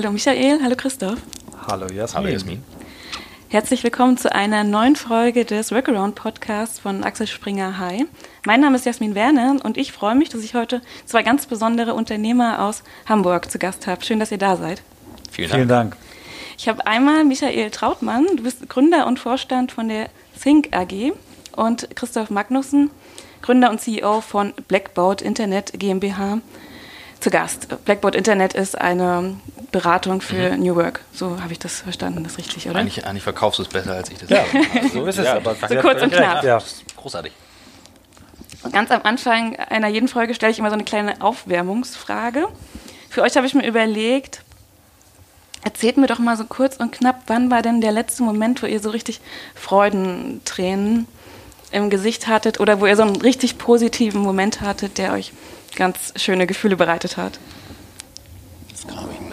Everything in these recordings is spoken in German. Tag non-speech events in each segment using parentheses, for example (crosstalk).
Hallo Michael, hallo Christoph. Hallo Jasmin. Hallo Jasmin. Herzlich willkommen zu einer neuen Folge des Workaround Podcasts von Axel Springer Hi. Mein Name ist Jasmin Werner und ich freue mich, dass ich heute zwei ganz besondere Unternehmer aus Hamburg zu Gast habe. Schön, dass ihr da seid. Vielen Dank. Vielen Dank. Ich habe einmal Michael Trautmann, du bist Gründer und Vorstand von der Think AG und Christoph Magnussen, Gründer und CEO von Blackboard Internet GmbH zu Gast. Blackboard Internet ist eine Beratung für mhm. New Work. So habe ich das verstanden, das ist richtig, oder? Eigentlich, eigentlich verkaufst du es besser, als ich das Ja, (laughs) so ist es. Ja, aber so kurz und knapp. Ja, großartig. Ganz am Anfang einer jeden Folge stelle ich immer so eine kleine Aufwärmungsfrage. Für euch habe ich mir überlegt, erzählt mir doch mal so kurz und knapp, wann war denn der letzte Moment, wo ihr so richtig Freudentränen im Gesicht hattet oder wo ihr so einen richtig positiven Moment hattet, der euch ganz schöne Gefühle bereitet hat? Das glaube ich bisschen.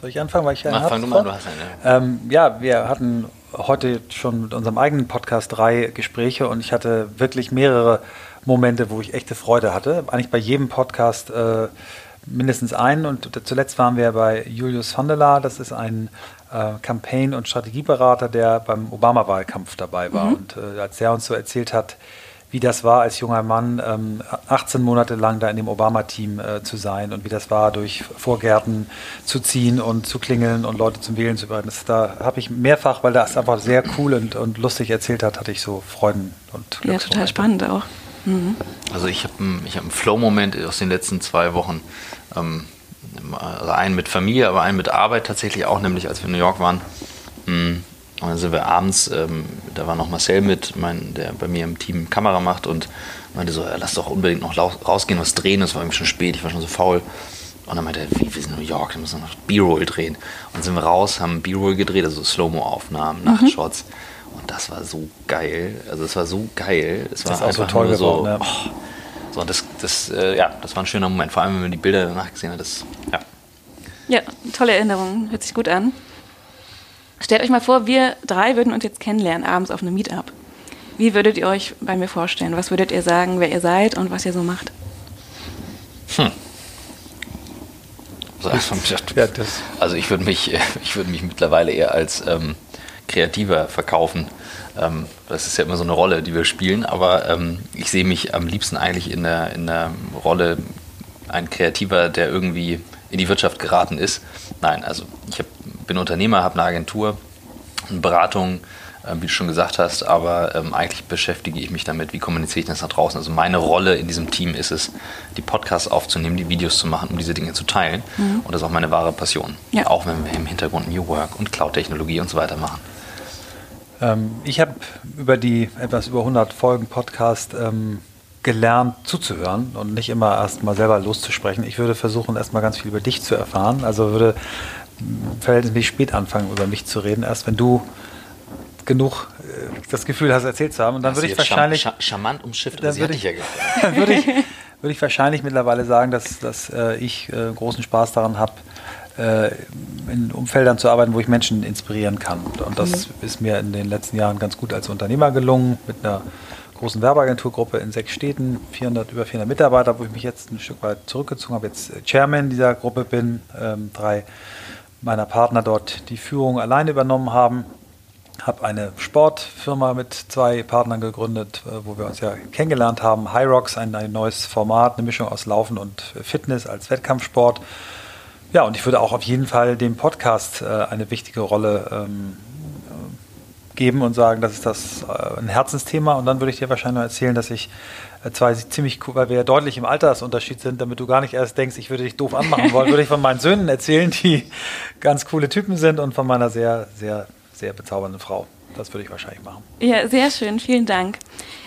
Soll ich anfangen, weil ich Mach, fang du mal, du hast eine. Ähm, ja, wir hatten heute schon mit unserem eigenen Podcast drei Gespräche und ich hatte wirklich mehrere Momente, wo ich echte Freude hatte. Eigentlich bei jedem Podcast äh, mindestens einen und zuletzt waren wir bei Julius van der Laar, das ist ein äh, Campaign- und Strategieberater, der beim Obama-Wahlkampf dabei war. Mhm. Und äh, als er uns so erzählt hat, wie das war, als junger Mann ähm, 18 Monate lang da in dem Obama-Team äh, zu sein und wie das war, durch Vorgärten zu ziehen und zu klingeln und Leute zum Wählen zu. Das, da habe ich mehrfach, weil das einfach sehr cool und, und lustig erzählt hat, hatte ich so Freuden und Ja, total spannend auch. Mhm. Also ich habe ich hab einen Flow-Moment aus den letzten zwei Wochen. Ähm, also einen mit Familie, aber einen mit Arbeit tatsächlich auch, nämlich als wir in New York waren. Mhm und dann sind wir abends, ähm, da war noch Marcel mit, mein, der bei mir im Team Kamera macht und meinte so, ja, lass doch unbedingt noch rausgehen, was drehen. Es war irgendwie schon spät, ich war schon so faul. Und dann meinte er, wie, wir sind in New York, wir müssen noch B-Roll drehen. Und dann sind wir raus, haben B-Roll gedreht, also Slow-Mo-Aufnahmen, mhm. Nachtshots. Und das war so geil. Also es war so geil. Es war das ist einfach so toll geworden, so, ja. oh, so, das, das, äh, ja, das war ein schöner Moment. Vor allem, wenn man die Bilder danach gesehen hat. Das, ja. ja, tolle Erinnerung. Hört sich gut an. Stellt euch mal vor, wir drei würden uns jetzt kennenlernen, abends auf einem Meetup. Wie würdet ihr euch bei mir vorstellen? Was würdet ihr sagen, wer ihr seid und was ihr so macht? Hm. (laughs) Also ich würde mich, ich würde mich mittlerweile eher als ähm, Kreativer verkaufen. Ähm, das ist ja immer so eine Rolle, die wir spielen, aber ähm, ich sehe mich am liebsten eigentlich in der, in der Rolle ein Kreativer, der irgendwie in die Wirtschaft geraten ist. Nein, also ich hab, bin Unternehmer, habe eine Agentur, eine Beratung, äh, wie du schon gesagt hast, aber ähm, eigentlich beschäftige ich mich damit, wie kommuniziere ich das nach draußen. Also meine Rolle in diesem Team ist es, die Podcasts aufzunehmen, die Videos zu machen, um diese Dinge zu teilen. Mhm. Und das ist auch meine wahre Passion. Ja. Auch wenn wir im Hintergrund New Work und Cloud-Technologie und so weiter machen. Ähm, ich habe über die etwas über 100 Folgen Podcast ähm, gelernt zuzuhören und nicht immer erst mal selber loszusprechen. Ich würde versuchen, erst mal ganz viel über dich zu erfahren. Also würde verhältnismäßig spät anfangen, über mich zu reden. Erst wenn du genug äh, das Gefühl hast, erzählt zu haben. Und dann würde ich wahrscheinlich. Char charmant umschifft, dann würde ich, ja (laughs) dann würde ich, würde ich wahrscheinlich mittlerweile sagen, dass, dass äh, ich äh, großen Spaß daran habe, äh, in Umfeldern zu arbeiten, wo ich Menschen inspirieren kann. Und das mhm. ist mir in den letzten Jahren ganz gut als Unternehmer gelungen, mit einer großen Werbeagenturgruppe in sechs Städten, 400, über 400 Mitarbeiter, wo ich mich jetzt ein Stück weit zurückgezogen habe, jetzt Chairman dieser Gruppe bin, ähm, drei meiner Partner dort die Führung alleine übernommen haben, habe eine Sportfirma mit zwei Partnern gegründet, äh, wo wir uns ja kennengelernt haben, High Rocks, ein, ein neues Format, eine Mischung aus Laufen und Fitness als Wettkampfsport. Ja, und ich würde auch auf jeden Fall dem Podcast äh, eine wichtige Rolle ähm, geben und sagen, das ist das äh, ein Herzensthema. Und dann würde ich dir wahrscheinlich erzählen, dass ich äh, zwei ziemlich cool, weil wir ja deutlich im Altersunterschied sind, damit du gar nicht erst denkst, ich würde dich doof anmachen wollen, würde ich von meinen Söhnen erzählen, die ganz coole Typen sind und von meiner sehr, sehr, sehr bezaubernden Frau. Das würde ich wahrscheinlich machen. Ja, sehr schön. Vielen Dank.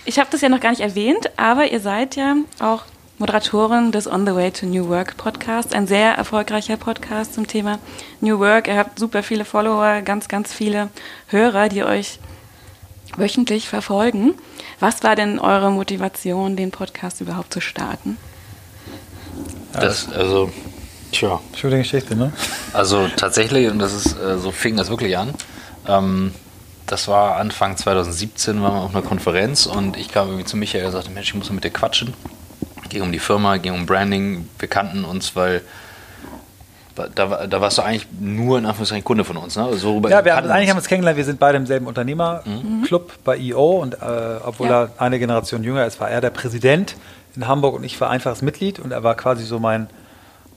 Ich habe das ja noch gar nicht erwähnt, aber ihr seid ja auch Moderatorin des On the Way to New Work Podcast, ein sehr erfolgreicher Podcast zum Thema New Work. Ihr habt super viele Follower, ganz, ganz viele Hörer, die euch wöchentlich verfolgen. Was war denn eure Motivation, den Podcast überhaupt zu starten? Das, also, tja. Schöne Geschichte, ne? Also tatsächlich, und das ist, äh, so fing das wirklich an. Ähm, das war Anfang 2017, waren wir auf einer Konferenz und ich kam irgendwie zu Michael und sagte, Mensch, ich muss mit dir quatschen ging um die Firma, ging um Branding. Wir kannten uns, weil da, da warst du eigentlich nur in Anführungszeichen Kunde von uns, ne? So ja, wir haben, eigentlich haben wir uns kennengelernt, wir sind beide im selben Unternehmerclub mhm. bei EO und äh, obwohl ja. er eine Generation jünger ist, war er der Präsident in Hamburg und ich war einfaches Mitglied und er war quasi so mein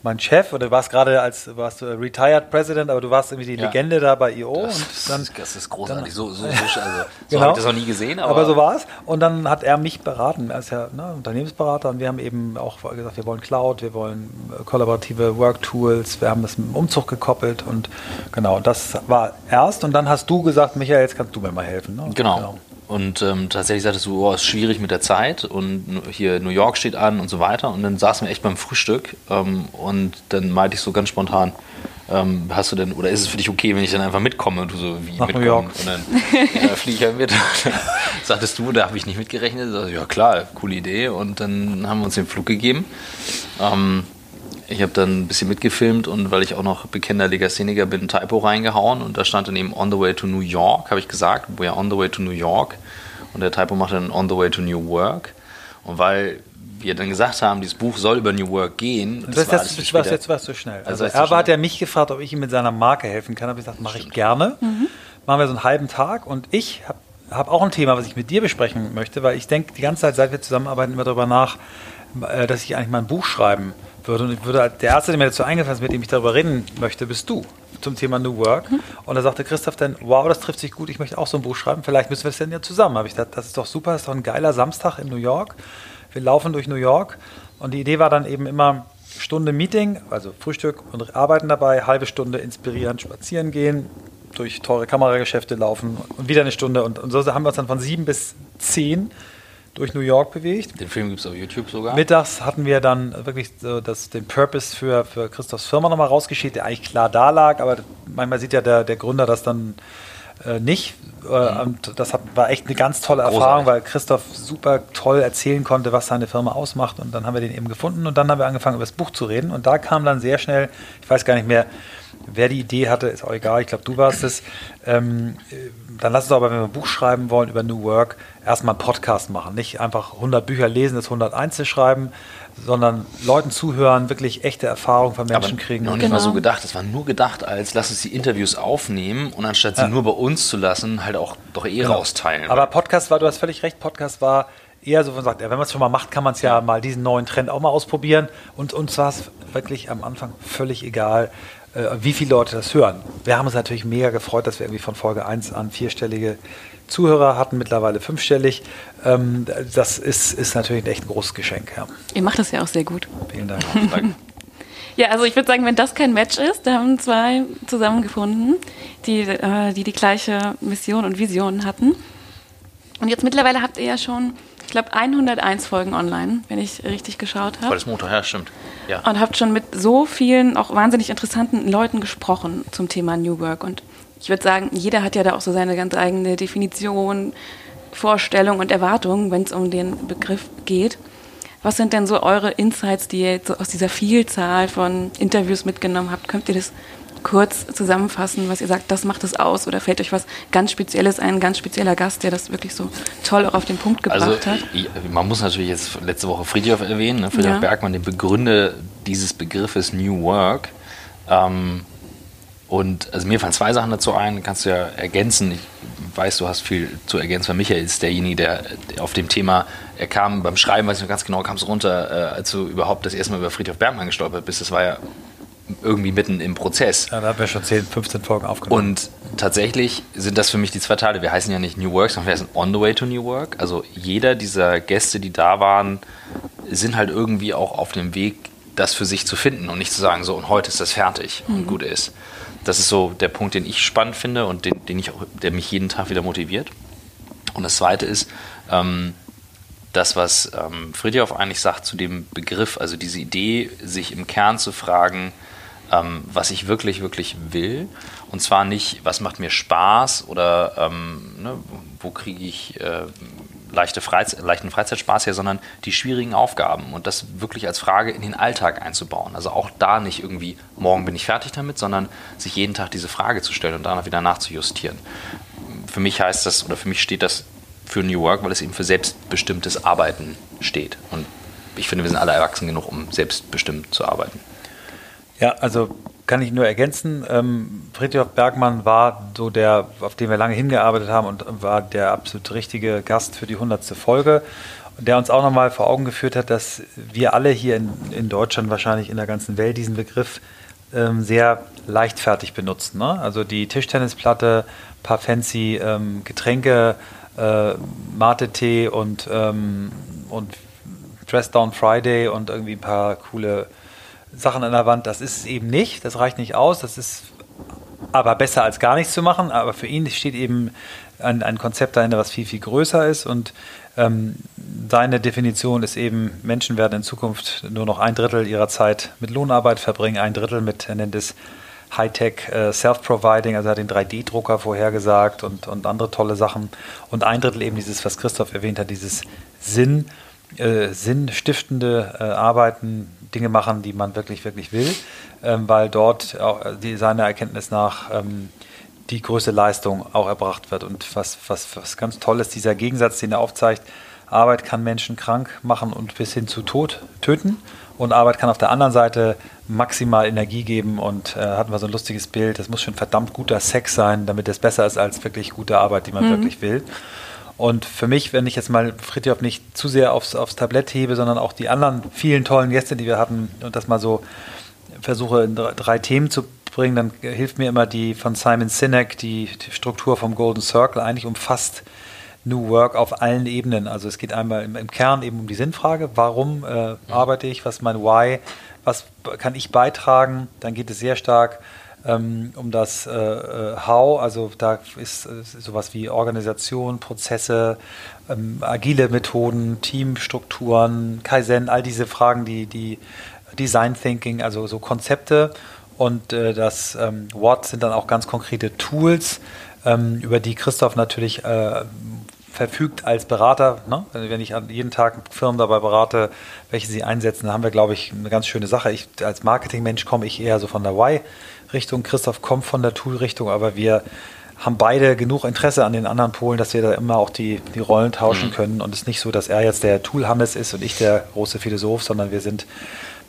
mein Chef oder du warst gerade als warst du Retired President, aber du warst irgendwie die ja. Legende da bei IO. Das, und dann, das ist großartig. Dann, so so, so, also, so (laughs) genau. habe ich das noch nie gesehen. Aber, aber so war es. Und dann hat er mich beraten. Er ist ja ne, Unternehmensberater und wir haben eben auch gesagt, wir wollen Cloud, wir wollen äh, kollaborative Work-Tools, wir haben das mit dem Umzug gekoppelt und genau, das war erst. Und dann hast du gesagt, Michael, jetzt kannst du mir mal helfen. Ne? Genau. genau. Und ähm, tatsächlich sagtest du, oh, ist schwierig mit der Zeit und hier New York steht an und so weiter. Und dann saßen wir echt beim Frühstück ähm, und dann meinte ich so ganz spontan, ähm, hast du denn, oder ist es für dich okay, wenn ich dann einfach mitkomme? Und du so, wie Nach mitkommen? New York. Und dann ja, fliege ich halt mit. (laughs) sagtest du, da habe ich nicht mitgerechnet. Also, ja klar, coole Idee. Und dann haben wir uns den Flug gegeben. Ähm, ich habe dann ein bisschen mitgefilmt und weil ich auch noch bekennender Legastheniker bin, ein Typo reingehauen und da stand dann eben On the Way to New York, habe ich gesagt, we are on the way to New York und der Typo macht dann On the way to New Work und weil wir dann gesagt haben, dieses Buch soll über New Work gehen. Das, das, das warst jetzt warst du schnell. Also, also er hat ja mich gefragt, ob ich ihm mit seiner Marke helfen kann. Habe ich gesagt, mache ich gerne. Mhm. Machen wir so einen halben Tag und ich habe hab auch ein Thema, was ich mit dir besprechen möchte, weil ich denke die ganze Zeit, seit wir zusammenarbeiten, immer darüber nach, äh, dass ich eigentlich mal ein Buch schreiben würde. Würde, der Erste, der mir dazu eingefallen ist, mit dem ich darüber reden möchte, bist du zum Thema New Work. Mhm. Und da sagte Christoph dann, wow, das trifft sich gut, ich möchte auch so ein Buch schreiben, vielleicht müssen wir es denn ja zusammen. Habe ich gedacht, das ist doch super, das ist doch ein geiler Samstag in New York. Wir laufen durch New York und die Idee war dann eben immer Stunde Meeting, also Frühstück und Arbeiten dabei, halbe Stunde inspirierend spazieren gehen, durch teure Kamerageschäfte laufen und wieder eine Stunde. Und, und so haben wir uns dann von sieben bis zehn durch New York bewegt. Den Film gibt es auf YouTube sogar. Mittags hatten wir dann wirklich so das, den Purpose für, für Christophs Firma nochmal rausgeschickt, der eigentlich klar da lag, aber manchmal sieht ja der, der Gründer das dann äh, nicht. Äh, mhm. Und das hat, war echt eine ganz tolle Großartig. Erfahrung, weil Christoph super toll erzählen konnte, was seine Firma ausmacht. Und dann haben wir den eben gefunden und dann haben wir angefangen, über das Buch zu reden. Und da kam dann sehr schnell, ich weiß gar nicht mehr, wer die Idee hatte, ist auch egal, ich glaube, du warst es. Ähm, dann lass uns aber, wenn wir ein Buch schreiben wollen über New Work, erstmal einen Podcast machen. Nicht einfach 100 Bücher lesen, das 101 zu schreiben, sondern Leuten zuhören, wirklich echte Erfahrungen von Menschen aber kriegen. Noch nicht genau. mal so gedacht. Es war nur gedacht als, lass uns die Interviews aufnehmen und anstatt sie ja. nur bei uns zu lassen, halt auch doch eh genau. rausteilen. Aber Podcast war, du hast völlig recht, Podcast war eher so, man sagt, ja, wenn man es schon mal macht, kann man es ja mal diesen neuen Trend auch mal ausprobieren. Und uns war es wirklich am Anfang völlig egal, äh, wie viele Leute das hören. Wir haben uns natürlich mega gefreut, dass wir irgendwie von Folge 1 an vierstellige Zuhörer hatten, mittlerweile fünfstellig. Ähm, das ist, ist natürlich ein echt großes Geschenk. Ja. Ihr macht das ja auch sehr gut. Vielen Dank. (laughs) Ja, also ich würde sagen, wenn das kein Match ist, da haben zwei zusammengefunden, die, äh, die die gleiche Mission und Vision hatten. Und jetzt mittlerweile habt ihr ja schon ich glaube, 101 Folgen online, wenn ich richtig geschaut habe. Volles Motor, ja, stimmt. Ja. Und habt schon mit so vielen, auch wahnsinnig interessanten Leuten gesprochen zum Thema New Work. Und ich würde sagen, jeder hat ja da auch so seine ganz eigene Definition, Vorstellung und Erwartung, wenn es um den Begriff geht. Was sind denn so eure Insights, die ihr jetzt so aus dieser Vielzahl von Interviews mitgenommen habt? Könnt ihr das kurz zusammenfassen, was ihr sagt, das macht es aus? Oder fällt euch was ganz Spezielles ein, ein ganz spezieller Gast, der das wirklich so toll auch auf den Punkt gebracht also, hat? Man muss natürlich jetzt letzte Woche Friedhof erwähnen, ne? Friedhof ja. Bergmann, den Begründer dieses Begriffes New Work. Ähm, und also mir fallen zwei Sachen dazu ein, kannst du ja ergänzen. Ich weiß, du hast viel zu ergänzen, weil Michael ist derjenige, der, der auf dem Thema, er kam beim Schreiben, weiß ich noch ganz genau, kam es runter, äh, als du überhaupt das erste Mal über Friedhof Bergmann gestolpert bist. Das war ja irgendwie mitten im Prozess. Ja, da haben wir schon 10, 15 Folgen aufgenommen. Und tatsächlich sind das für mich die zwei Teile. Wir heißen ja nicht New Work, sondern wir heißen On the Way to New Work. Also jeder dieser Gäste, die da waren, sind halt irgendwie auch auf dem Weg, das für sich zu finden und nicht zu sagen, so und heute ist das fertig mhm. und gut ist. Das ist so der Punkt, den ich spannend finde und den, den ich auch, der mich jeden Tag wieder motiviert. Und das zweite ist, ähm, das, was ähm, Friedhoff eigentlich sagt zu dem Begriff, also diese Idee, sich im Kern zu fragen, ähm, was ich wirklich, wirklich will. Und zwar nicht, was macht mir Spaß oder ähm, ne, wo kriege ich äh, leichte Freize leichten Freizeitspaß her, sondern die schwierigen Aufgaben und das wirklich als Frage in den Alltag einzubauen. Also auch da nicht irgendwie, morgen bin ich fertig damit, sondern sich jeden Tag diese Frage zu stellen und danach wieder nachzujustieren. Für mich heißt das, oder für mich steht das für New Work, weil es eben für selbstbestimmtes Arbeiten steht. Und ich finde, wir sind alle erwachsen genug, um selbstbestimmt zu arbeiten. Ja, also kann ich nur ergänzen. Ähm, Friedrich Bergmann war so der, auf den wir lange hingearbeitet haben und war der absolut richtige Gast für die hundertste Folge, der uns auch nochmal vor Augen geführt hat, dass wir alle hier in, in Deutschland, wahrscheinlich in der ganzen Welt, diesen Begriff ähm, sehr leichtfertig benutzen. Ne? Also die Tischtennisplatte, paar fancy ähm, Getränke, äh, Mate-Tee und, ähm, und Dress Down Friday und irgendwie ein paar coole Sachen an der Wand, das ist es eben nicht, das reicht nicht aus, das ist aber besser als gar nichts zu machen, aber für ihn steht eben ein, ein Konzept dahinter, was viel, viel größer ist. Und ähm, seine Definition ist eben, Menschen werden in Zukunft nur noch ein Drittel ihrer Zeit mit Lohnarbeit verbringen, ein Drittel mit, er nennt es Hightech äh, Self-Providing, also er hat den 3D-Drucker vorhergesagt und, und andere tolle Sachen. Und ein Drittel eben dieses, was Christoph erwähnt hat, dieses Sinn, äh, sinnstiftende äh, Arbeiten, Dinge machen, die man wirklich, wirklich will, ähm, weil dort auch, äh, die, seiner Erkenntnis nach ähm, die größte Leistung auch erbracht wird. Und was, was, was ganz toll ist, dieser Gegensatz, den er aufzeigt, Arbeit kann Menschen krank machen und bis hin zu Tod töten. Und Arbeit kann auf der anderen Seite maximal Energie geben. Und äh, hatten wir so ein lustiges Bild, das muss schon verdammt guter Sex sein, damit es besser ist als wirklich gute Arbeit, die man mhm. wirklich will. Und für mich, wenn ich jetzt mal Fritjof nicht zu sehr aufs, aufs Tablett hebe, sondern auch die anderen vielen tollen Gäste, die wir hatten, und das mal so versuche in drei Themen zu bringen, dann hilft mir immer die von Simon Sinek, die, die Struktur vom Golden Circle, eigentlich umfasst New Work auf allen Ebenen. Also es geht einmal im, im Kern eben um die Sinnfrage, warum äh, arbeite ich, was ist mein Why, was kann ich beitragen. Dann geht es sehr stark ähm, um das äh, äh, How, also da ist äh, sowas wie Organisation, Prozesse, ähm, agile Methoden, Teamstrukturen, Kaizen, all diese Fragen, die, die Design Thinking, also so Konzepte und äh, das ähm, What sind dann auch ganz konkrete Tools, ähm, über die Christoph natürlich äh, verfügt als Berater. Ne? Wenn ich jeden Tag Firmen dabei berate, welche sie einsetzen, dann haben wir, glaube ich, eine ganz schöne Sache. Ich, als Marketingmensch komme ich eher so von der Why Richtung, Christoph kommt von der Tool-Richtung, aber wir haben beide genug Interesse an den anderen Polen, dass wir da immer auch die, die Rollen tauschen mhm. können. Und es ist nicht so, dass er jetzt der Tool-Hammes ist und ich der große Philosoph, sondern wir sind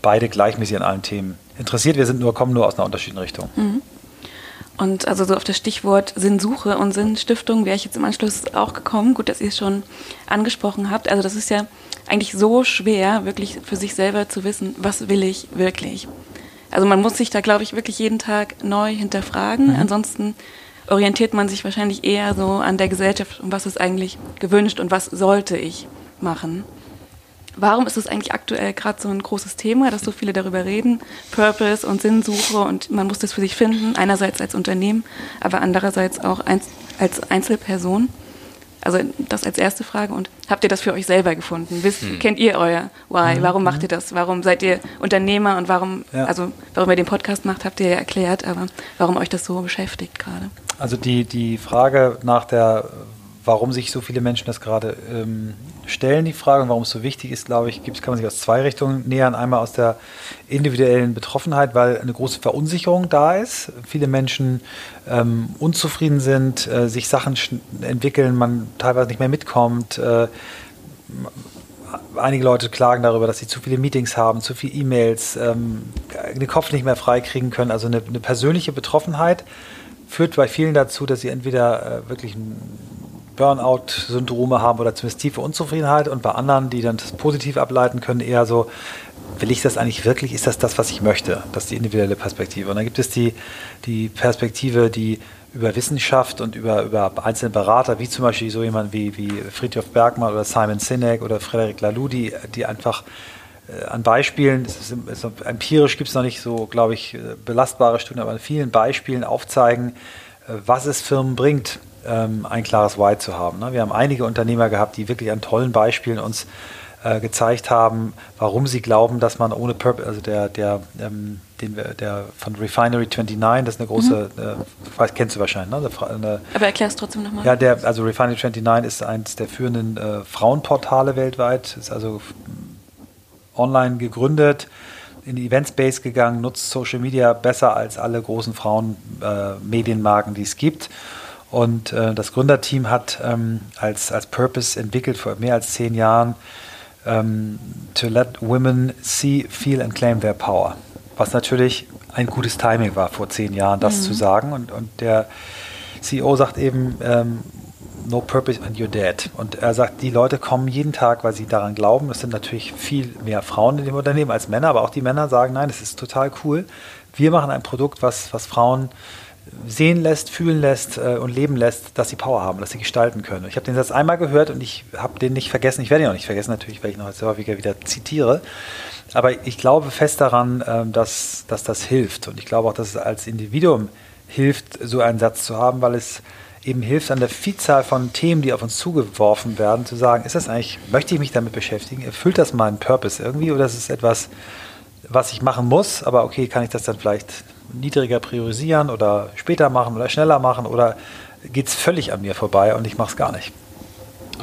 beide gleichmäßig an allen Themen interessiert. Wir sind nur, kommen nur aus einer unterschiedlichen Richtung. Mhm. Und also so auf das Stichwort Sinnsuche und Sinnstiftung wäre ich jetzt im Anschluss auch gekommen. Gut, dass ihr es schon angesprochen habt. Also das ist ja eigentlich so schwer, wirklich für sich selber zu wissen, was will ich wirklich. Also man muss sich da, glaube ich, wirklich jeden Tag neu hinterfragen. Mhm. Ansonsten orientiert man sich wahrscheinlich eher so an der Gesellschaft und was ist eigentlich gewünscht und was sollte ich machen. Warum ist es eigentlich aktuell gerade so ein großes Thema, dass so viele darüber reden? Purpose und Sinnsuche und man muss das für sich finden, einerseits als Unternehmen, aber andererseits auch als Einzelperson. Also das als erste Frage. Und habt ihr das für euch selber gefunden? Wisst, hm. Kennt ihr euer Why? Mhm. Warum macht ihr das? Warum seid ihr Unternehmer und warum, ja. also warum ihr den Podcast macht, habt ihr ja erklärt, aber warum euch das so beschäftigt gerade? Also die, die Frage nach der warum sich so viele Menschen das gerade ähm, stellen, die Frage, und warum es so wichtig ist, glaube ich, kann man sich aus zwei Richtungen nähern. Einmal aus der individuellen Betroffenheit, weil eine große Verunsicherung da ist. Viele Menschen ähm, unzufrieden sind, äh, sich Sachen entwickeln, man teilweise nicht mehr mitkommt. Äh, einige Leute klagen darüber, dass sie zu viele Meetings haben, zu viele E-Mails, ähm, den Kopf nicht mehr freikriegen können. Also eine, eine, persönliche Betroffenheit führt bei vielen dazu, dass sie entweder äh, wirklich ein Burnout-Syndrome haben oder zumindest tiefe Unzufriedenheit und bei anderen, die dann das positiv ableiten können, eher so, will ich das eigentlich wirklich? Ist das das, was ich möchte? Das ist die individuelle Perspektive. Und dann gibt es die, die Perspektive, die über Wissenschaft und über, über einzelne Berater, wie zum Beispiel so jemand wie, wie Friedhof Bergmann oder Simon Sinek oder Frederic Laloux, die, die einfach äh, an Beispielen, ist, ist, empirisch gibt es noch nicht so, glaube ich, äh, belastbare Studien, aber an vielen Beispielen aufzeigen, äh, was es Firmen bringt, ähm, ein klares Why zu haben. Ne? Wir haben einige Unternehmer gehabt, die wirklich an tollen Beispielen uns äh, gezeigt haben, warum sie glauben, dass man ohne Purpose, also der, der, ähm, den, der von Refinery 29, das ist eine große, mhm. äh, weiß, kennst du wahrscheinlich, ne? Eine, Aber erklär es trotzdem nochmal. Ja, der, also Refinery 29 ist eines der führenden äh, Frauenportale weltweit, ist also online gegründet in die Event-Space gegangen, nutzt Social Media besser als alle großen Frauen-Medienmarken, äh, die es gibt und äh, das Gründerteam hat ähm, als, als Purpose entwickelt vor mehr als zehn Jahren ähm, to let women see, feel and claim their power. Was natürlich ein gutes Timing war, vor zehn Jahren das mhm. zu sagen. Und, und der CEO sagt eben, ähm, no purpose and you're dead. Und er sagt, die Leute kommen jeden Tag, weil sie daran glauben. Es sind natürlich viel mehr Frauen in dem Unternehmen als Männer, aber auch die Männer sagen, nein, das ist total cool. Wir machen ein Produkt, was, was Frauen sehen lässt, fühlen lässt äh, und leben lässt, dass sie Power haben, dass sie gestalten können. Ich habe den Satz einmal gehört und ich habe den nicht vergessen. Ich werde ihn auch nicht vergessen, natürlich, weil ich noch sehr häufiger wieder zitiere. Aber ich glaube fest daran, äh, dass, dass das hilft. Und ich glaube auch, dass es als Individuum hilft, so einen Satz zu haben, weil es eben hilft, an der Vielzahl von Themen, die auf uns zugeworfen werden, zu sagen, ist das eigentlich, möchte ich mich damit beschäftigen? Erfüllt das meinen Purpose irgendwie oder ist es etwas, was ich machen muss, aber okay, kann ich das dann vielleicht niedriger priorisieren oder später machen oder schneller machen oder geht es völlig an mir vorbei und ich mache es gar nicht?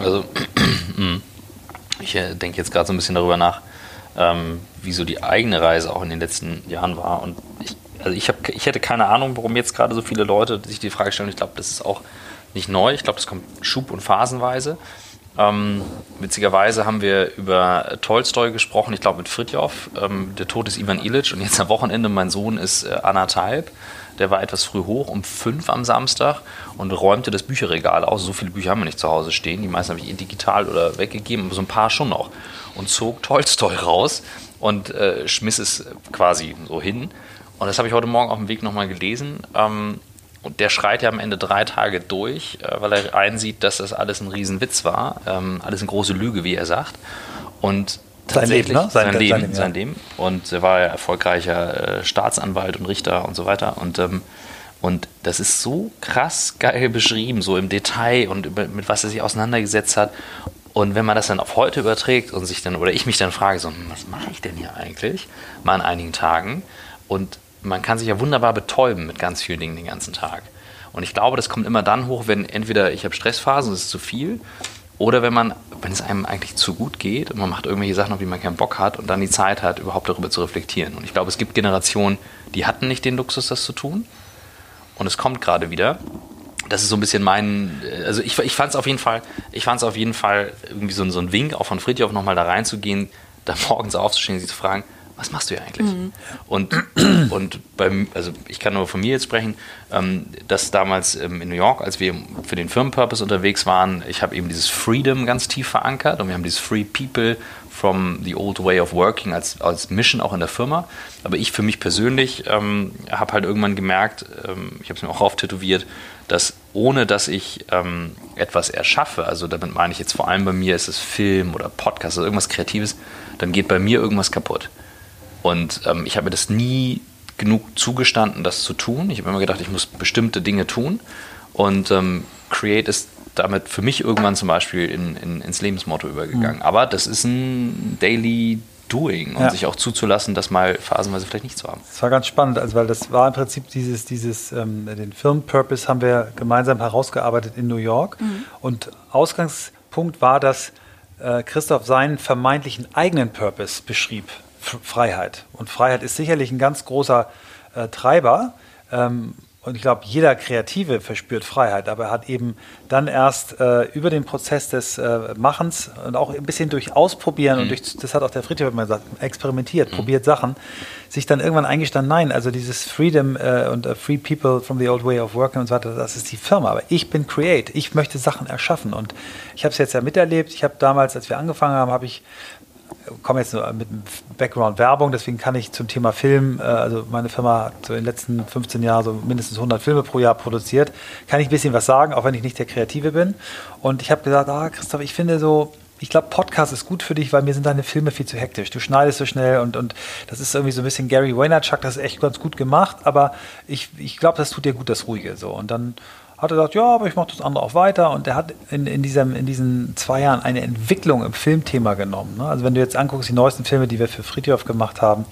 Also, (clears throat) ich äh, denke jetzt gerade so ein bisschen darüber nach, ähm, wie so die eigene Reise auch in den letzten Jahren war. Und ich, also ich, hab, ich hätte keine Ahnung, warum jetzt gerade so viele Leute sich die Frage stellen. Ich glaube, das ist auch nicht neu. Ich glaube, das kommt schub- und phasenweise. Ähm, witzigerweise haben wir über Tolstoi gesprochen, ich glaube mit Fritjof. Ähm, der Tod ist Ivan Illich und jetzt am Wochenende, mein Sohn ist äh, anderthalb. Der war etwas früh hoch, um fünf am Samstag und räumte das Bücherregal aus. So viele Bücher haben wir nicht zu Hause stehen. Die meisten habe ich eh digital oder weggegeben, aber so ein paar schon noch. Und zog Tolstoi raus und äh, schmiss es quasi so hin. Und das habe ich heute Morgen auf dem Weg nochmal gelesen. Ähm, und der schreit ja am Ende drei Tage durch, äh, weil er einsieht, dass das alles ein Riesenwitz war. Ähm, alles eine große Lüge, wie er sagt. Und sein Leben, ne? sein, sein, Leben, sein, sein Leben. Und er war ja erfolgreicher äh, Staatsanwalt und Richter und so weiter. Und, ähm, und das ist so krass geil beschrieben, so im Detail und mit was er sich auseinandergesetzt hat. Und wenn man das dann auf heute überträgt und sich dann, oder ich mich dann frage, so, was mache ich denn hier eigentlich mal an einigen Tagen? Und man kann sich ja wunderbar betäuben mit ganz vielen Dingen den ganzen Tag. Und ich glaube, das kommt immer dann hoch, wenn entweder ich habe Stressphasen, das ist zu viel, oder wenn man, wenn es einem eigentlich zu gut geht und man macht irgendwelche Sachen, auf die man keinen Bock hat und dann die Zeit hat, überhaupt darüber zu reflektieren. Und ich glaube, es gibt Generationen, die hatten nicht den Luxus, das zu tun. Und es kommt gerade wieder. Das ist so ein bisschen mein, also ich, ich fand es auf jeden Fall, ich fand es auf jeden Fall irgendwie so, so ein Wink, auch von Friedhof nochmal da reinzugehen, da (laughs) morgens aufzustehen, sie zu fragen, was machst du hier eigentlich? Mhm. Und, und beim, also ich kann nur von mir jetzt sprechen, ähm, dass damals ähm, in New York, als wir für den Firmenpurpose unterwegs waren, ich habe eben dieses Freedom ganz tief verankert und wir haben dieses Free People from the Old Way of Working als, als Mission auch in der Firma. Aber ich für mich persönlich ähm, habe halt irgendwann gemerkt, ähm, ich habe es mir auch auftätowiert, dass ohne dass ich ähm, etwas erschaffe, also damit meine ich jetzt vor allem bei mir ist es Film oder Podcast oder irgendwas Kreatives, dann geht bei mir irgendwas kaputt. Und ähm, ich habe mir das nie genug zugestanden, das zu tun. Ich habe immer gedacht, ich muss bestimmte Dinge tun. Und ähm, Create ist damit für mich irgendwann zum Beispiel in, in, ins Lebensmotto übergegangen. Mhm. Aber das ist ein Daily Doing und ja. sich auch zuzulassen, das mal phasenweise vielleicht nicht zu haben. Das war ganz spannend, also weil das war im Prinzip dieses, dieses ähm, den Firmenpurpose haben wir gemeinsam herausgearbeitet in New York. Mhm. Und Ausgangspunkt war, dass äh, Christoph seinen vermeintlichen eigenen Purpose beschrieb. Freiheit. Und Freiheit ist sicherlich ein ganz großer äh, Treiber. Ähm, und ich glaube, jeder Kreative verspürt Freiheit, aber er hat eben dann erst äh, über den Prozess des äh, Machens und auch ein bisschen durch Ausprobieren mhm. und durch, das hat auch der Friedrich immer gesagt, experimentiert, mhm. probiert Sachen, sich dann irgendwann eingestanden, nein, also dieses Freedom äh, und uh, Free People from the Old Way of Working und so weiter, das ist die Firma, aber ich bin Create, ich möchte Sachen erschaffen und ich habe es jetzt ja miterlebt, ich habe damals, als wir angefangen haben, habe ich komme jetzt nur mit Background Werbung, deswegen kann ich zum Thema Film, äh, also meine Firma hat so in den letzten 15 Jahren so mindestens 100 Filme pro Jahr produziert, kann ich ein bisschen was sagen, auch wenn ich nicht der Kreative bin. Und ich habe gesagt, ah Christoph, ich finde so, ich glaube, Podcast ist gut für dich, weil mir sind deine Filme viel zu hektisch. Du schneidest so schnell und, und das ist irgendwie so ein bisschen Gary Vaynerchuk, das ist echt ganz gut gemacht, aber ich, ich glaube, das tut dir gut, das Ruhige. So. Und dann hat er gesagt, ja, aber ich mache das andere auch weiter. Und er hat in, in, diesem, in diesen zwei Jahren eine Entwicklung im Filmthema genommen. Ne? Also wenn du jetzt anguckst, die neuesten Filme, die wir für Friedhof gemacht haben,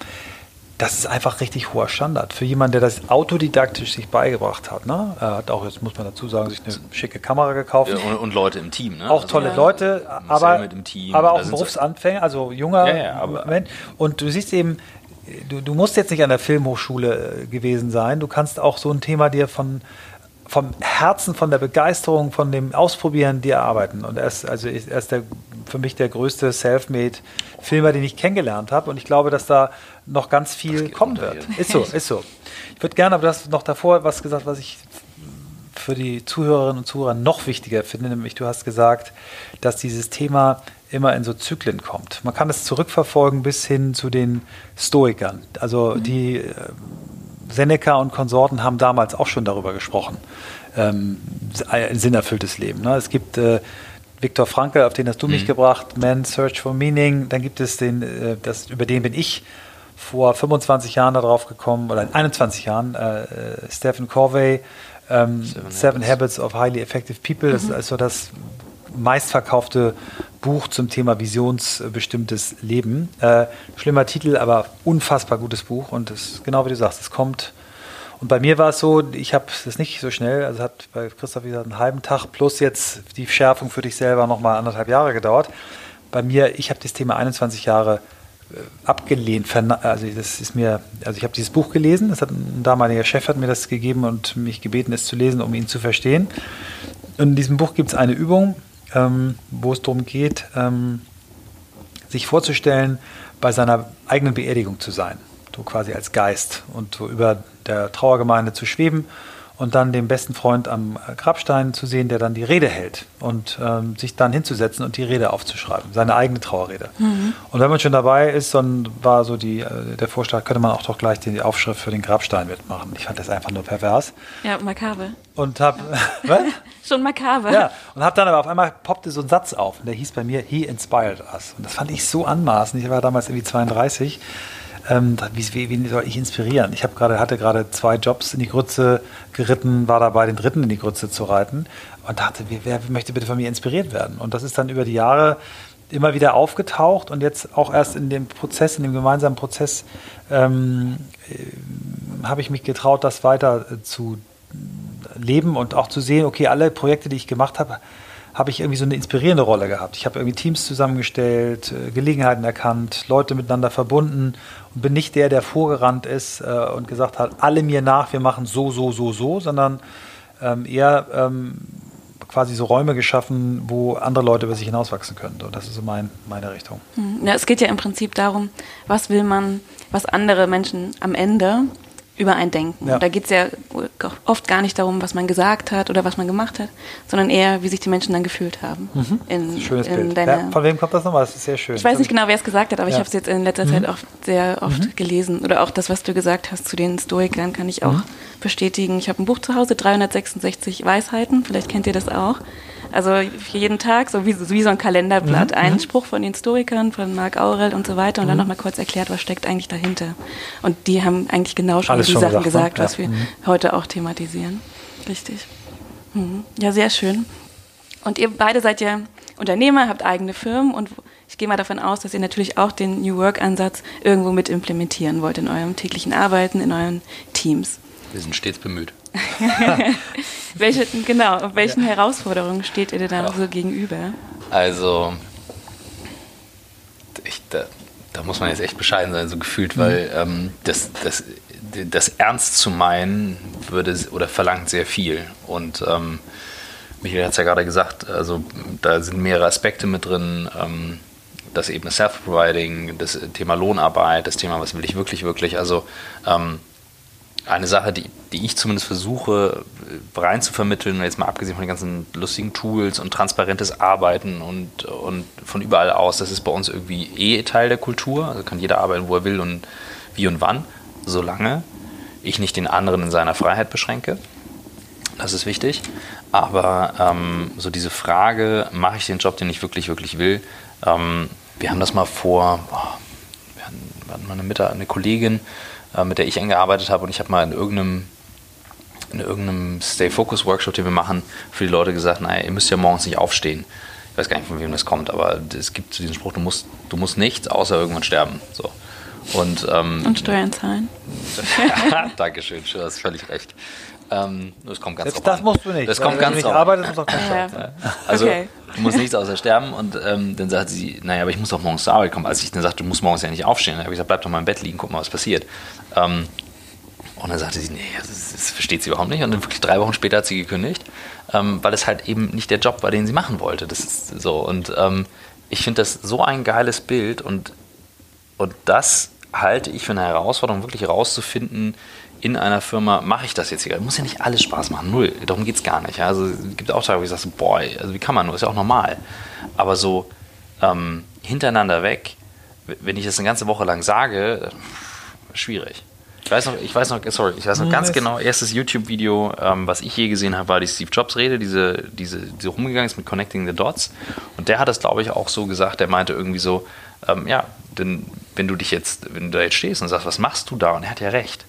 das ist einfach richtig hoher Standard. Für jemanden, der das autodidaktisch sich beigebracht hat. Ne? Er hat auch, jetzt muss man dazu sagen, sich eine schicke Kamera gekauft. Ja, und, und, Leute im Team. Ne? Auch also tolle ja. Leute, aber, aber auch Berufsanfänger, also junger ja, Mensch. Und du siehst eben, du, du musst jetzt nicht an der Filmhochschule äh, gewesen sein. Du kannst auch so ein Thema dir von vom Herzen, von der Begeisterung, von dem Ausprobieren, die erarbeiten. Und er ist, also er ist der, für mich der größte Selfmade-Filmer, den ich kennengelernt habe. Und ich glaube, dass da noch ganz viel kommen wird. Ist so, (laughs) ist so. Ich würde gerne, aber du hast noch davor was gesagt, was ich für die Zuhörerinnen und Zuhörer noch wichtiger finde, nämlich du hast gesagt, dass dieses Thema immer in so Zyklen kommt. Man kann es zurückverfolgen bis hin zu den Stoikern. Also mhm. die Seneca und Konsorten haben damals auch schon darüber gesprochen. Ähm, ein sinnerfülltes Leben. Ne? Es gibt äh, Viktor Frankl, auf den hast du mhm. mich gebracht, Man Search for Meaning. Dann gibt es den, äh, das, über den bin ich vor 25 Jahren darauf gekommen, oder in 21 Jahren, äh, äh, Stephen Corvey, ähm, Seven, Seven Habits. Habits. of Highly Effective People. Das mhm. ist also das meistverkaufte Buch zum Thema visionsbestimmtes Leben. Äh, schlimmer Titel, aber unfassbar gutes Buch. Und es, genau wie du sagst, es kommt. Und bei mir war es so, ich habe das nicht so schnell, also hat bei Christoph wieder einen halben Tag plus jetzt die Schärfung für dich selber nochmal anderthalb Jahre gedauert. Bei mir, ich habe das Thema 21 Jahre äh, abgelehnt. Also das ist mir, also ich habe dieses Buch gelesen, das hat ein damaliger Chef hat mir das gegeben und mich gebeten, es zu lesen, um ihn zu verstehen. Und in diesem Buch gibt es eine Übung, ähm, wo es darum geht, ähm, sich vorzustellen, bei seiner eigenen Beerdigung zu sein, so quasi als Geist und so über der Trauergemeinde zu schweben und dann den besten Freund am Grabstein zu sehen, der dann die Rede hält und ähm, sich dann hinzusetzen und die Rede aufzuschreiben, seine eigene Trauerrede. Mhm. Und wenn man schon dabei ist, dann war so die, äh, der Vorschlag, könnte man auch doch gleich die Aufschrift für den Grabstein mitmachen. Ich fand das einfach nur pervers. Ja, makaber. Und hab, (laughs) was? Schon makaber. Ja, und hab dann aber auf einmal poppte so ein Satz auf und der hieß bei mir, he inspired us. Und das fand ich so anmaßend. Ich war damals irgendwie 32 ähm, wie, wie, soll ich inspirieren? Ich gerade, hatte gerade zwei Jobs in die Grütze geritten, war dabei, den dritten in die Grütze zu reiten und dachte, wer, wer möchte bitte von mir inspiriert werden? Und das ist dann über die Jahre immer wieder aufgetaucht und jetzt auch erst in dem Prozess, in dem gemeinsamen Prozess, ähm, äh, habe ich mich getraut, das weiter äh, zu leben und auch zu sehen, okay, alle Projekte, die ich gemacht habe, habe ich irgendwie so eine inspirierende Rolle gehabt. Ich habe irgendwie Teams zusammengestellt, äh, Gelegenheiten erkannt, Leute miteinander verbunden und bin nicht der, der vorgerannt ist äh, und gesagt hat, alle mir nach, wir machen so, so, so, so, sondern ähm, eher ähm, quasi so Räume geschaffen, wo andere Leute über sich hinauswachsen können. Und das ist so mein, meine Richtung. Hm. Ja, es geht ja im Prinzip darum, was will man, was andere Menschen am Ende über ein Denken. Ja. Da geht es ja oft gar nicht darum, was man gesagt hat oder was man gemacht hat, sondern eher, wie sich die Menschen dann gefühlt haben. Mhm. In, Schönes in Bild. Ja, von wem kommt das nochmal? Das ist sehr schön. Ich weiß nicht genau, wer es gesagt hat, aber ja. ich habe es jetzt in letzter mhm. Zeit auch sehr oft mhm. gelesen. Oder auch das, was du gesagt hast zu den Stoikern, kann ich auch mhm. bestätigen. Ich habe ein Buch zu Hause, 366 Weisheiten, vielleicht kennt ihr das auch. Also für jeden Tag, so wie, wie so ein Kalenderblatt, mhm. ein. Spruch von den Historikern, von Marc Aurel und so weiter und mhm. dann nochmal kurz erklärt, was steckt eigentlich dahinter. Und die haben eigentlich genau schon Alles die schon Sachen gesagt, gesagt was ja. wir mhm. heute auch thematisieren. Richtig. Mhm. Ja, sehr schön. Und ihr beide seid ja Unternehmer, habt eigene Firmen und ich gehe mal davon aus, dass ihr natürlich auch den New Work-Ansatz irgendwo mit implementieren wollt in eurem täglichen Arbeiten, in euren Teams. Wir sind stets bemüht. (laughs) Welche, genau, welchen ja. Herausforderungen steht ihr denn da ja. so gegenüber? Also, ich, da, da, muss man jetzt echt bescheiden sein, so gefühlt, mhm. weil ähm, das, das, das ernst zu meinen würde oder verlangt sehr viel. Und ähm, Michael hat es ja gerade gesagt, also da sind mehrere Aspekte mit drin. Ähm, das eben Self-Providing, das Thema Lohnarbeit, das Thema, was will ich wirklich, wirklich. Also ähm, eine Sache, die, die ich zumindest versuche äh, rein zu vermitteln, jetzt mal abgesehen von den ganzen lustigen Tools und transparentes Arbeiten und, und von überall aus, das ist bei uns irgendwie eh Teil der Kultur. Also kann jeder arbeiten, wo er will und wie und wann, solange ich nicht den anderen in seiner Freiheit beschränke. Das ist wichtig. Aber ähm, so diese Frage, mache ich den Job, den ich wirklich, wirklich will? Ähm, wir haben das mal vor, oh, wir hatten mal eine, Mittag, eine Kollegin, äh, mit der ich eng gearbeitet habe. Und ich habe mal in irgendeinem, in irgendeinem Stay Focus Workshop, den wir machen, für die Leute gesagt, naja, ihr müsst ja morgens nicht aufstehen. Ich weiß gar nicht, von wem das kommt, aber es gibt diesen Spruch, du musst, du musst nichts, außer irgendwann sterben. So. Und, ähm, und Steuern zahlen. (laughs) Dankeschön, du hast völlig recht. Ähm, das kommt ganz Selbst das musst du nicht. Das kommt ganz wenn du nicht arbeitest, musst du auch kein ja. (laughs) Also okay. du musst nichts außer sterben. Und ähm, dann sagt sie, naja, aber ich muss doch morgens zur Arbeit kommen. Als ich dann sagte, du musst morgens ja nicht aufstehen, dann habe ich gesagt, bleib doch mal im Bett liegen, guck mal, was passiert. Ähm, Und dann sagte sie, nee, das, das, versteht sie überhaupt nicht. Und dann wirklich drei Wochen später hat sie gekündigt, ähm, weil es halt eben nicht der Job war, den sie machen wollte. Das ist so. Und ähm, ich finde das so ein geiles Bild und, und das halte ich für eine Herausforderung, wirklich herauszufinden, in einer Firma mache ich das jetzt hier. Muss ja nicht alles Spaß machen, null. Darum geht es gar nicht. Also es gibt auch Tage, wo ich sage, boah, also wie kann man nur, ist ja auch normal. Aber so ähm, hintereinander weg, wenn ich das eine ganze Woche lang sage, schwierig. Ich weiß noch, ich weiß noch, sorry, ich weiß noch hm, ganz genau, erstes YouTube-Video, ähm, was ich je gesehen habe, war die Steve Jobs-Rede, diese, diese, die rumgegangen ist mit Connecting the Dots. Und der hat das, glaube ich, auch so gesagt, der meinte irgendwie so, ähm, ja, denn wenn du dich jetzt, wenn du da jetzt stehst und sagst, was machst du da? Und er hat ja recht.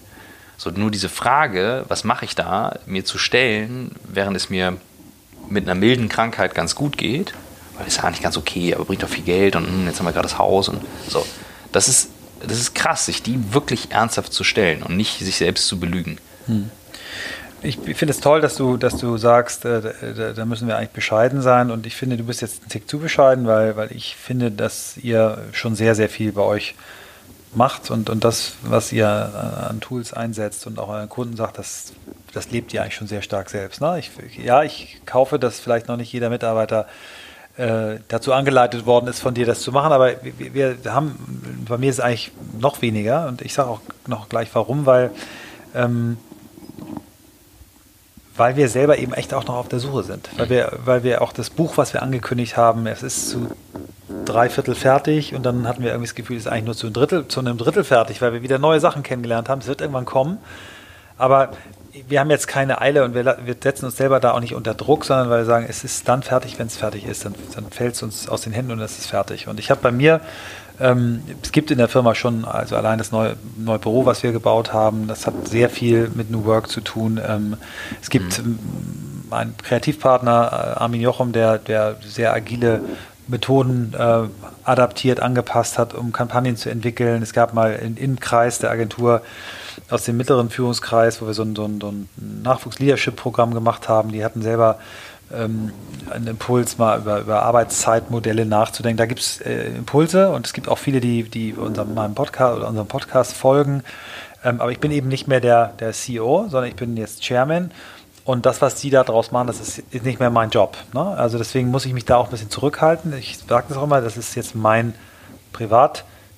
So nur diese Frage, was mache ich da, mir zu stellen, während es mir mit einer milden Krankheit ganz gut geht, weil es ist ja nicht ganz okay, aber bringt doch viel Geld und hm, jetzt haben wir gerade das Haus und so. Das ist, das ist krass, sich die wirklich ernsthaft zu stellen und nicht sich selbst zu belügen. Hm. Ich finde es toll, dass du, dass du sagst, äh, da, da, müssen wir eigentlich bescheiden sein. Und ich finde, du bist jetzt ein Tick zu bescheiden, weil, weil ich finde, dass ihr schon sehr, sehr viel bei euch macht und, und das, was ihr an Tools einsetzt und auch euren Kunden sagt, das, das lebt ihr eigentlich schon sehr stark selbst. Ne? Ich, ja, ich kaufe, dass vielleicht noch nicht jeder Mitarbeiter äh, dazu angeleitet worden ist, von dir das zu machen, aber wir, wir haben, bei mir ist es eigentlich noch weniger und ich sage auch noch gleich warum, weil ähm, weil wir selber eben echt auch noch auf der Suche sind. Weil wir, weil wir auch das Buch, was wir angekündigt haben, es ist zu drei Viertel fertig und dann hatten wir irgendwie das Gefühl, es ist eigentlich nur zu einem Drittel, zu einem Drittel fertig, weil wir wieder neue Sachen kennengelernt haben. Es wird irgendwann kommen. Aber wir haben jetzt keine Eile und wir, wir, setzen uns selber da auch nicht unter Druck, sondern weil wir sagen, es ist dann fertig, wenn es fertig ist. Dann, dann fällt es uns aus den Händen und es ist fertig. Und ich habe bei mir ähm, es gibt in der Firma schon, also allein das neue, neue Büro, was wir gebaut haben, das hat sehr viel mit New Work zu tun. Ähm, es gibt mhm. einen Kreativpartner, äh, Armin Jochum, der, der sehr agile Methoden äh, adaptiert, angepasst hat, um Kampagnen zu entwickeln. Es gab mal einen Innenkreis der Agentur aus dem mittleren Führungskreis, wo wir so ein, so ein, so ein Nachwuchs-Leadership-Programm gemacht haben. Die hatten selber ähm, einen Impuls, mal über, über Arbeitszeitmodelle nachzudenken. Da gibt es äh, Impulse und es gibt auch viele, die, die unserem, meinem Podcast oder unserem Podcast folgen. Ähm, aber ich bin eben nicht mehr der, der CEO, sondern ich bin jetzt Chairman. Und das, was die da draus machen, das ist, ist nicht mehr mein Job. Ne? Also deswegen muss ich mich da auch ein bisschen zurückhalten. Ich sage das auch immer, das ist jetzt mein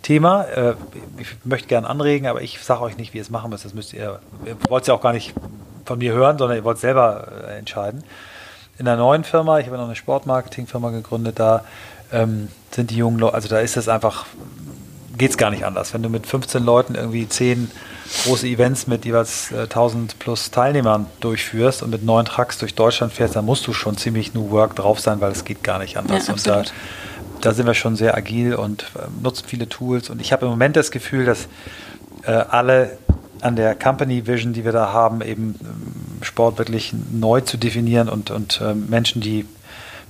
Privatthema. Äh, ich möchte gerne anregen, aber ich sage euch nicht, wie ihr es machen müsst. Das müsst ihr, ihr wollt es ja auch gar nicht von mir hören, sondern ihr wollt selber äh, entscheiden in einer neuen Firma, ich habe noch eine Sportmarketingfirma gegründet, da ähm, sind die jungen Leute, also da ist es einfach, geht es gar nicht anders. Wenn du mit 15 Leuten irgendwie 10 große Events mit jeweils äh, 1000 plus Teilnehmern durchführst und mit neun Trucks durch Deutschland fährst, dann musst du schon ziemlich New Work drauf sein, weil es geht gar nicht anders. Ja, da, sind wir schon sehr agil und äh, nutzen viele Tools. Und ich habe im Moment das Gefühl, dass äh, alle an der Company Vision, die wir da haben, eben ähm, Sport wirklich neu zu definieren und, und äh, Menschen, die,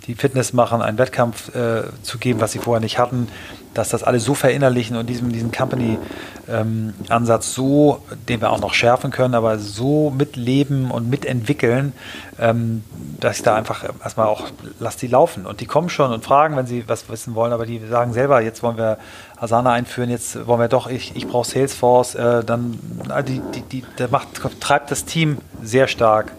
die Fitness machen, einen Wettkampf äh, zu geben, was sie vorher nicht hatten, dass das alle so verinnerlichen und diesen, diesen Company-Ansatz ähm, so, den wir auch noch schärfen können, aber so mitleben und mitentwickeln, ähm, dass ich da einfach erstmal auch, lass die laufen. Und die kommen schon und fragen, wenn sie was wissen wollen, aber die sagen selber, jetzt wollen wir Asana einführen, jetzt wollen wir doch, ich, ich brauche Salesforce, äh, dann, die, die, die, der macht, treibt das Team sehr stark,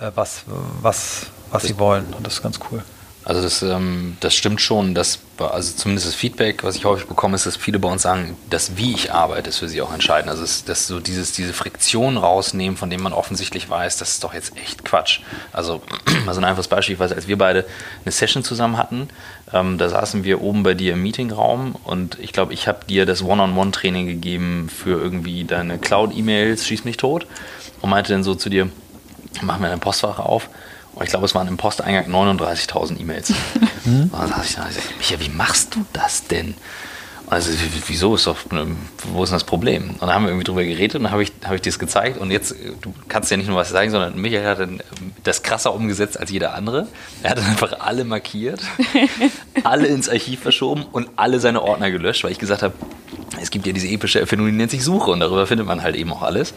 äh, was, was, was sie wollen. Und das ist ganz cool. Also das, ähm, das stimmt schon, dass, also zumindest das Feedback, was ich häufig bekomme, ist, dass viele bei uns sagen, dass wie ich arbeite, ist für sie auch entscheidend. Also es, dass so dieses, diese Friktion rausnehmen, von dem man offensichtlich weiß, das ist doch jetzt echt Quatsch. Also mal (clears throat) so ein einfaches Beispiel, ich weiß, als wir beide eine Session zusammen hatten, ähm, da saßen wir oben bei dir im Meetingraum und ich glaube, ich habe dir das One-on-One-Training gegeben für irgendwie deine Cloud-E-Mails, schieß mich tot und meinte dann so zu dir, mach mir dein Postfach auf ich glaube, es waren im Posteingang 39.000 E-Mails. Hm? (laughs) Und dann dachte ich, Micha, wie machst du das denn? Also, wieso ist doch, wo ist denn das Problem? Und dann haben wir irgendwie drüber geredet und dann habe ich, hab ich dir das gezeigt. Und jetzt, du kannst ja nicht nur was sagen, sondern Michael hat dann das krasser umgesetzt als jeder andere. Er hat dann einfach alle markiert, (laughs) alle ins Archiv verschoben und alle seine Ordner gelöscht, weil ich gesagt habe, es gibt ja diese epische Erfindung, die nennt sich Suche und darüber findet man halt eben auch alles.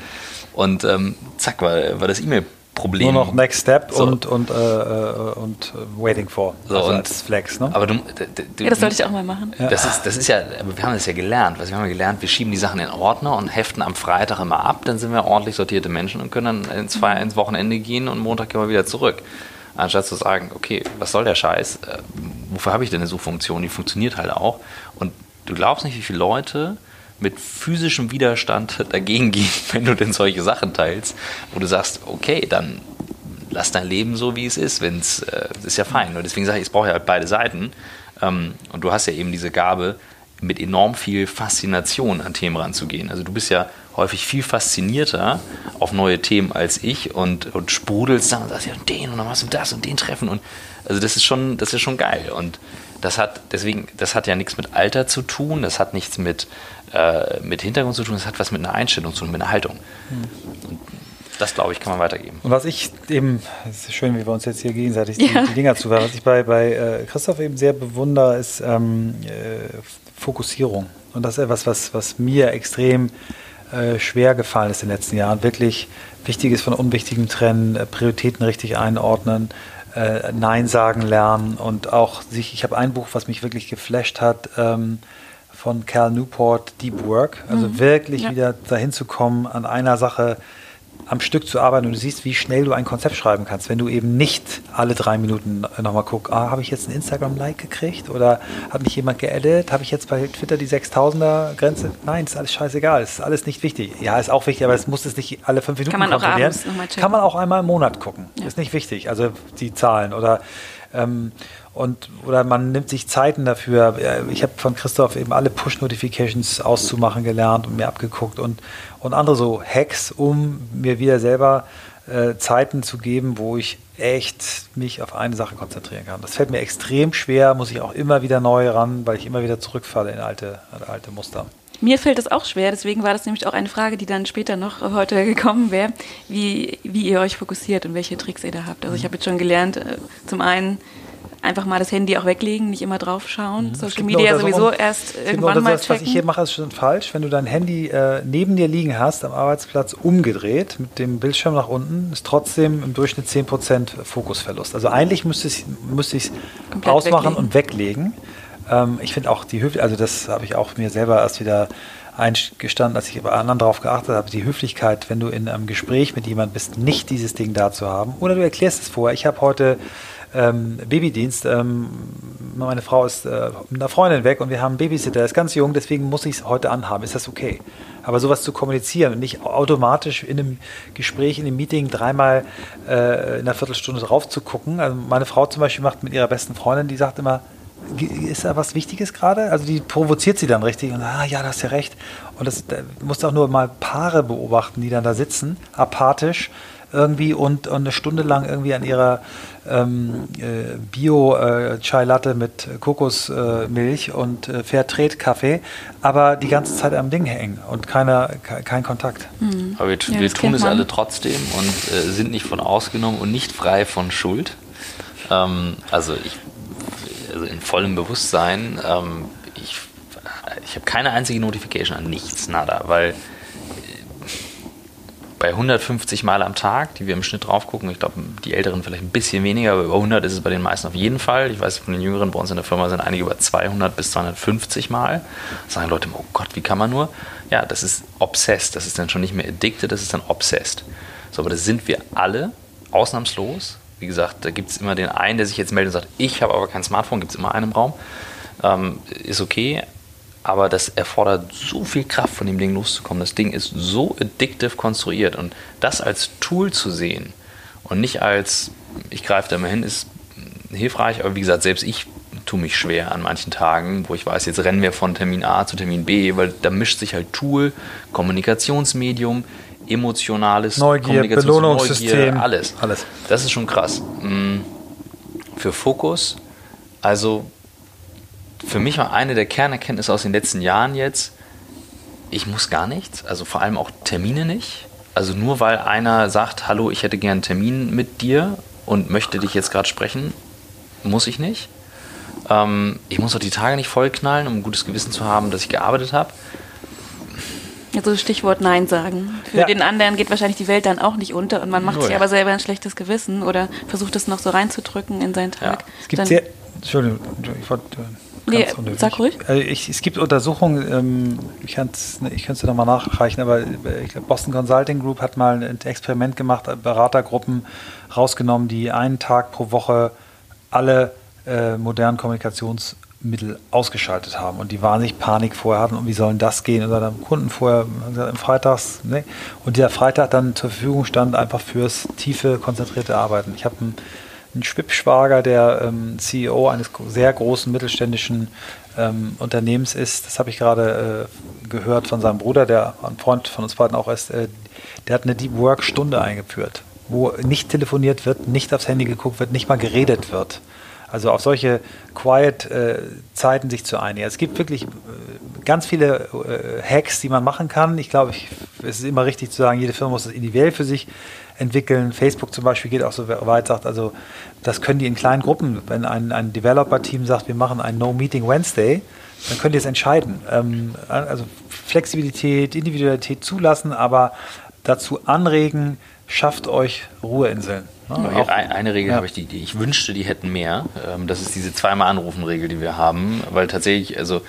Und ähm, zack, war, war das E-Mail Problem. Nur noch Next Step so. und, und, äh, äh und äh, Waiting for. So, also und Flex, ne? Aber du, du, ja, das sollte ich auch mal machen. Ja. Das, ist, das ist ja, wir haben das ja gelernt. Was wir haben ja gelernt, wir schieben die Sachen in Ordner und heften am Freitag immer ab, dann sind wir ordentlich sortierte Menschen und können dann ins, mhm. ins Wochenende gehen und Montag gehen wir wieder zurück. Anstatt zu sagen, okay, was soll der Scheiß? Äh, wofür habe ich denn eine Suchfunktion? Die funktioniert halt auch. Und du glaubst nicht, wie viele Leute mit physischem Widerstand (laughs) dagegen gehen, (laughs) wenn du denn solche Sachen teilst, wo du sagst, okay, dann lass dein Leben so, wie es ist, wenn es äh, ist ja fein. Und deswegen sage ich, es braucht ja halt beide Seiten. Ähm, und du hast ja eben diese Gabe, mit enorm viel Faszination an Themen ranzugehen. Also du bist ja häufig viel faszinierter auf neue Themen als ich und, und sprudelst dann und sagst ja den und dann machst du das und den treffen und also das ist schon, das ist schon geil. Und das hat deswegen, das hat ja nichts mit Alter zu tun, das hat nichts mit, äh, mit Hintergrund zu tun, das hat was mit einer Einstellung zu tun, mit einer Haltung. Und das glaube ich, kann man weitergeben. Und was ich eben, es ist schön, wie wir uns jetzt hier gegenseitig ja. die, die, Dinger zuwerfen, was ich bei, bei äh, Christoph eben sehr bewundere, ist ähm, äh, Fokussierung. Und das ist etwas, was, was mir extrem äh, schwer gefallen ist in den letzten Jahren. Wirklich Wichtiges von Unwichtigem trennen, äh, Prioritäten richtig einordnen, äh, Nein sagen lernen und auch sich, ich habe ein Buch, was mich wirklich geflasht hat, ähm, von Cal Newport, Deep Work. Also mhm. wirklich ja. wieder dahin zu kommen, an einer Sache am Stück zu arbeiten und du siehst, wie schnell du ein Konzept schreiben kannst, wenn du eben nicht alle drei Minuten nochmal guckst, ah, habe ich jetzt ein Instagram-Like gekriegt oder hat mich jemand geedit, habe ich jetzt bei Twitter die 6000er-Grenze? Nein, ist alles scheißegal, ist alles nicht wichtig. Ja, ist auch wichtig, aber es muss es nicht alle fünf Minuten Kann man auch abends nochmal checken. Kann man auch einmal im Monat gucken, ja. ist nicht wichtig, also die Zahlen oder ähm, und oder man nimmt sich Zeiten dafür. Ich habe von Christoph eben alle Push-Notifications auszumachen gelernt und mir abgeguckt und, und andere so Hacks, um mir wieder selber äh, Zeiten zu geben, wo ich echt mich auf eine Sache konzentrieren kann. Das fällt mir extrem schwer, muss ich auch immer wieder neu ran, weil ich immer wieder zurückfalle in alte, alte Muster. Mir fällt das auch schwer, deswegen war das nämlich auch eine Frage, die dann später noch heute gekommen wäre, wie, wie ihr euch fokussiert und welche Tricks ihr da habt. Also ich habe jetzt schon gelernt, äh, zum einen einfach mal das Handy auch weglegen, nicht immer drauf schauen. Mhm. Social Media sowieso erst irgendwann mal checken. Was ich hier mache, ist schon falsch. Wenn du dein Handy äh, neben dir liegen hast, am Arbeitsplatz umgedreht, mit dem Bildschirm nach unten, ist trotzdem im Durchschnitt 10% Fokusverlust. Also eigentlich müsste ich es müsste ausmachen weglegen. und weglegen. Ähm, ich finde auch die Höflichkeit, also das habe ich auch mir selber erst wieder eingestanden, als ich bei anderen darauf geachtet habe, die Höflichkeit, wenn du in einem Gespräch mit jemandem bist, nicht dieses Ding da zu haben. Oder du erklärst es vorher. Ich habe heute ähm, Babydienst. Ähm, meine Frau ist äh, mit einer Freundin weg und wir haben einen Babysitter, der ist ganz jung, deswegen muss ich es heute anhaben. Ist das okay? Aber sowas zu kommunizieren und nicht automatisch in einem Gespräch, in einem Meeting dreimal äh, in einer Viertelstunde drauf zu gucken. Also meine Frau zum Beispiel macht mit ihrer besten Freundin, die sagt immer, ist da was Wichtiges gerade? Also die provoziert sie dann richtig und ah ja, da hast ja recht. Und das da musst du auch nur mal Paare beobachten, die dann da sitzen, apathisch irgendwie und, und eine Stunde lang irgendwie an ihrer ähm, äh, Bio-Chai äh, Latte mit Kokosmilch äh, und äh, Fairtrade Kaffee, aber die ganze Zeit am Ding hängen und keiner, kein Kontakt. Mhm. Aber wir, ja, wir tun es alle trotzdem und äh, sind nicht von ausgenommen und nicht frei von Schuld. Ähm, also ich, in vollem Bewusstsein, ähm, ich, ich habe keine einzige Notification an nichts, nada, weil bei 150 Mal am Tag, die wir im Schnitt drauf gucken, ich glaube, die Älteren vielleicht ein bisschen weniger, aber über 100 ist es bei den meisten auf jeden Fall. Ich weiß, von den Jüngeren bei uns in der Firma sind einige über 200 bis 250 Mal. Da sagen Leute, oh Gott, wie kann man nur? Ja, das ist obsessed, das ist dann schon nicht mehr addicted, das ist dann obsessed. So, aber das sind wir alle, ausnahmslos. Wie gesagt, da gibt es immer den einen, der sich jetzt meldet und sagt, ich habe aber kein Smartphone, gibt es immer einen im Raum. Ähm, ist okay, aber das erfordert so viel Kraft, von dem Ding loszukommen. Das Ding ist so addictive konstruiert und das als Tool zu sehen und nicht als, ich greife da mal hin, ist hilfreich, aber wie gesagt, selbst ich tue mich schwer an manchen Tagen, wo ich weiß, jetzt rennen wir von Termin A zu Termin B, weil da mischt sich halt Tool, Kommunikationsmedium, emotionales Neugier, Belohnungssystem, Neugier, alles. alles. Das ist schon krass. Mm, für Fokus, also für mich war eine der Kernerkenntnisse aus den letzten Jahren jetzt, ich muss gar nichts, also vor allem auch Termine nicht. Also nur weil einer sagt, hallo, ich hätte gern einen Termin mit dir und möchte dich jetzt gerade sprechen, muss ich nicht. Ähm, ich muss auch die Tage nicht vollknallen, um ein gutes Gewissen zu haben, dass ich gearbeitet habe. Also Stichwort Nein sagen. Für ja. den anderen geht wahrscheinlich die Welt dann auch nicht unter und man macht oh, sich ja. aber selber ein schlechtes Gewissen oder versucht es noch so reinzudrücken in seinen Tag. Ja. Es gibt dann sehr, Entschuldigung, ich wollte Nee, sag ruhig. Also ich, es gibt Untersuchungen, ähm, ich kann es ich es nochmal nachreichen, aber ich glaub, Boston Consulting Group hat mal ein Experiment gemacht, Beratergruppen rausgenommen, die einen Tag pro Woche alle äh, modernen Kommunikationsmittel ausgeschaltet haben und die wahnsinnig Panik vorher hatten und wie sollen das gehen und dann haben Kunden vorher gesagt, Freitags ne? und dieser Freitag dann zur Verfügung stand einfach fürs tiefe konzentrierte Arbeiten. Ich habe einen ein Schwippschwager, der ähm, CEO eines sehr großen mittelständischen ähm, Unternehmens ist. Das habe ich gerade äh, gehört von seinem Bruder, der ein Freund von uns beiden auch ist. Äh, der hat eine Deep Work Stunde eingeführt, wo nicht telefoniert wird, nicht aufs Handy geguckt wird, nicht mal geredet wird. Also auf solche Quiet-Zeiten äh, sich zu einigen. Es gibt wirklich äh, ganz viele äh, Hacks, die man machen kann. Ich glaube, es ist immer richtig zu sagen, jede Firma muss das individuell für sich entwickeln. Facebook zum Beispiel geht auch so weit, sagt also, das können die in kleinen Gruppen, wenn ein, ein Developer-Team sagt, wir machen ein No-Meeting Wednesday, dann könnt ihr es entscheiden. Ähm, also Flexibilität, Individualität zulassen, aber dazu anregen, schafft euch Ruheinseln. Ne? eine Regel ja. habe ich, die, die ich wünschte, die hätten mehr. Ähm, das ist diese zweimal Anrufen-Regel, die wir haben, weil tatsächlich, also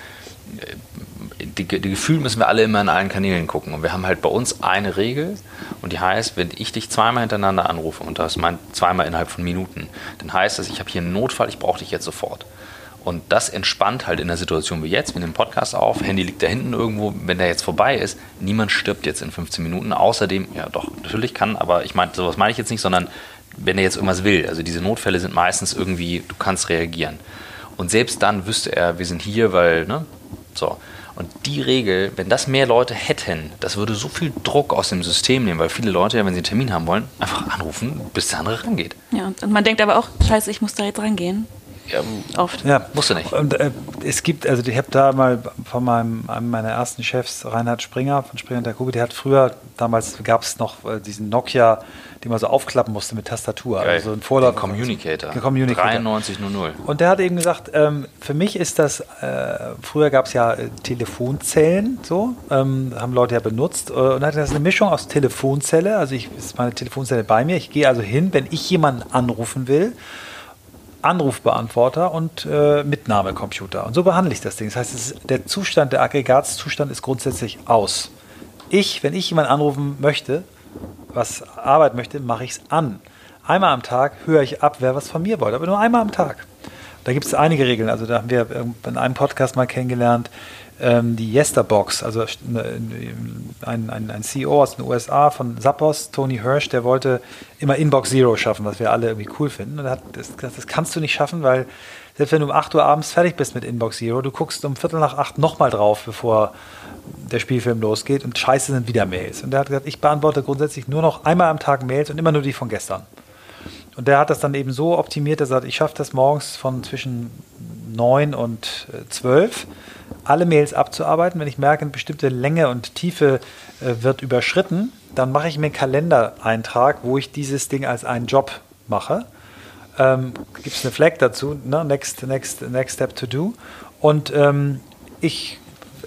die, die Gefühl müssen wir alle immer in allen Kanälen gucken. Und wir haben halt bei uns eine Regel und die heißt, wenn ich dich zweimal hintereinander anrufe und das meint zweimal innerhalb von Minuten, dann heißt das, ich habe hier einen Notfall, ich brauche dich jetzt sofort. Und das entspannt halt in der Situation wie jetzt. Wir nehmen Podcast auf, Handy liegt da hinten irgendwo. Wenn der jetzt vorbei ist, niemand stirbt jetzt in 15 Minuten. Außerdem, ja doch, natürlich kann, aber ich meine, sowas meine ich jetzt nicht, sondern wenn er jetzt irgendwas will. Also diese Notfälle sind meistens irgendwie, du kannst reagieren. Und selbst dann wüsste er, wir sind hier, weil, ne, so. Und die Regel, wenn das mehr Leute hätten, das würde so viel Druck aus dem System nehmen, weil viele Leute ja, wenn sie einen Termin haben wollen, einfach anrufen, bis der andere rangeht. Ja, und man denkt aber auch, scheiße, ich muss da jetzt rangehen. Ja, Oft. Ja, musst du nicht. Und äh, es gibt, also ich habe da mal von meinem, einem meiner ersten Chefs, Reinhard Springer von Springer und der Kugel, der hat früher, damals gab es noch äh, diesen Nokia, den man so aufklappen musste mit Tastatur. Geil. Also ein Vorlauf. Communicator. Communicator. 9300. Und der hat eben gesagt, ähm, für mich ist das, äh, früher gab es ja äh, Telefonzellen, so, ähm, haben Leute ja benutzt. Äh, und hat das eine Mischung aus Telefonzelle, also ich ist meine Telefonzelle bei mir. Ich gehe also hin, wenn ich jemanden anrufen will Anrufbeantworter und äh, Mitnahmecomputer. Und so behandle ich das Ding. Das heißt, ist, der Zustand, der Aggregatzustand ist grundsätzlich aus. Ich, wenn ich jemanden anrufen möchte, was arbeiten möchte, mache ich es an. Einmal am Tag höre ich ab, wer was von mir wollte, aber nur einmal am Tag. Da gibt es einige Regeln. Also da haben wir in einem Podcast mal kennengelernt, ähm, die Yesterbox, also ein, ein, ein, CEO aus den USA von Zappos, Tony Hirsch, der wollte immer Inbox Zero schaffen, was wir alle irgendwie cool finden. Und er hat gesagt, das kannst du nicht schaffen, weil selbst wenn du um 8 Uhr abends fertig bist mit Inbox Zero, du guckst um Viertel nach acht nochmal drauf, bevor der Spielfilm losgeht und scheiße sind wieder Mails. Und er hat gesagt, ich beantworte grundsätzlich nur noch einmal am Tag Mails und immer nur die von gestern. Und der hat das dann eben so optimiert, dass er sagt, ich schaffe das morgens von zwischen 9 und 12 alle Mails abzuarbeiten. Wenn ich merke, eine bestimmte Länge und Tiefe äh, wird überschritten, dann mache ich mir einen Kalendereintrag, wo ich dieses Ding als einen Job mache. Ähm, Gibt es eine Flag dazu, ne? next, next, next Step to Do. Und ähm, ich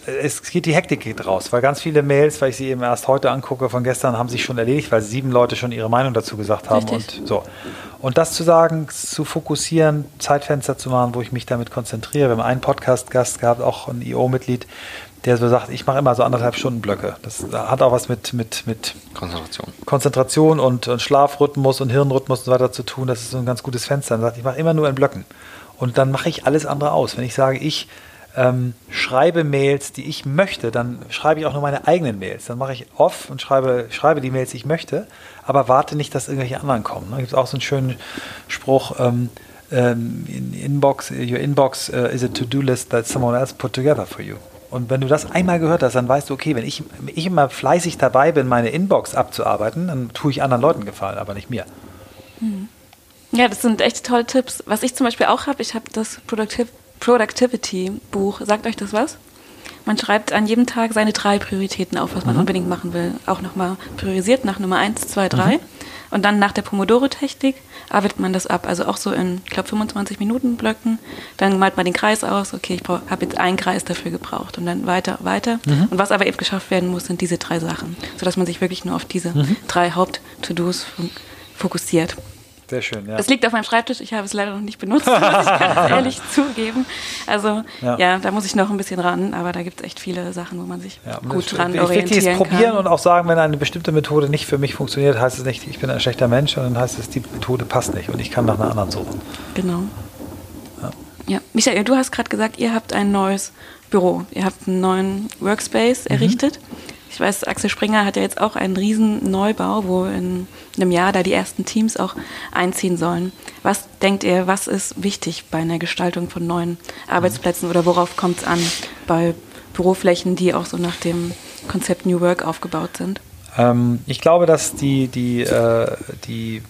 es geht die Hektik geht raus, weil ganz viele Mails, weil ich sie eben erst heute angucke, von gestern haben sich schon erledigt, weil sieben Leute schon ihre Meinung dazu gesagt haben Richtig. und so. Und das zu sagen, zu fokussieren, Zeitfenster zu machen, wo ich mich damit konzentriere. Wir haben einen Podcast-Gast gehabt, auch ein IO-Mitglied, der so sagt, ich mache immer so anderthalb Stunden Blöcke. Das hat auch was mit, mit, mit Konzentration, Konzentration und, und Schlafrhythmus und Hirnrhythmus und so weiter zu tun. Das ist so ein ganz gutes Fenster. Er sagt, ich mache immer nur in Blöcken. Und dann mache ich alles andere aus. Wenn ich sage, ich ähm, schreibe Mails, die ich möchte, dann schreibe ich auch nur meine eigenen Mails. Dann mache ich off und schreibe, schreibe die Mails, die ich möchte, aber warte nicht, dass irgendwelche anderen kommen. Da gibt es auch so einen schönen Spruch, ähm, ähm, in inbox, your inbox uh, is a to-do list that someone else put together for you. Und wenn du das einmal gehört hast, dann weißt du, okay, wenn ich, ich immer fleißig dabei bin, meine Inbox abzuarbeiten, dann tue ich anderen Leuten Gefallen, aber nicht mir. Hm. Ja, das sind echt tolle Tipps. Was ich zum Beispiel auch habe, ich habe das Productive Productivity-Buch. Sagt euch das was? Man schreibt an jedem Tag seine drei Prioritäten auf, was man mhm. unbedingt machen will. Auch nochmal priorisiert nach Nummer eins, zwei, drei. Mhm. Und dann nach der Pomodoro-Technik arbeitet man das ab. Also auch so in, ich glaube, 25 Minuten Blöcken. Dann malt man den Kreis aus. Okay, ich habe jetzt einen Kreis dafür gebraucht. Und dann weiter, weiter. Mhm. Und was aber eben geschafft werden muss, sind diese drei Sachen. Sodass man sich wirklich nur auf diese mhm. drei Haupt-To-Dos fokussiert. Sehr schön, ja. Es liegt auf meinem Schreibtisch, ich habe es leider noch nicht benutzt, (laughs) muss ich ganz (laughs) ehrlich zugeben. Also ja. ja. da muss ich noch ein bisschen ran, aber da gibt es echt viele Sachen, wo man sich ja, gut dran orientieren Wichtig ist probieren kann. und auch sagen, wenn eine bestimmte Methode nicht für mich funktioniert, heißt es nicht, ich bin ein schlechter Mensch, sondern heißt es, die Methode passt nicht und ich kann nach einer anderen suchen. Genau. Ja, ja. Michael, du hast gerade gesagt, ihr habt ein neues Büro, ihr habt einen neuen Workspace mhm. errichtet. Weiß, Axel Springer hat ja jetzt auch einen riesen Neubau, wo in einem Jahr da die ersten Teams auch einziehen sollen. Was denkt ihr, was ist wichtig bei einer Gestaltung von neuen Arbeitsplätzen oder worauf kommt es an bei Büroflächen, die auch so nach dem Konzept New Work aufgebaut sind? Ähm, ich glaube, dass die, die, äh, die,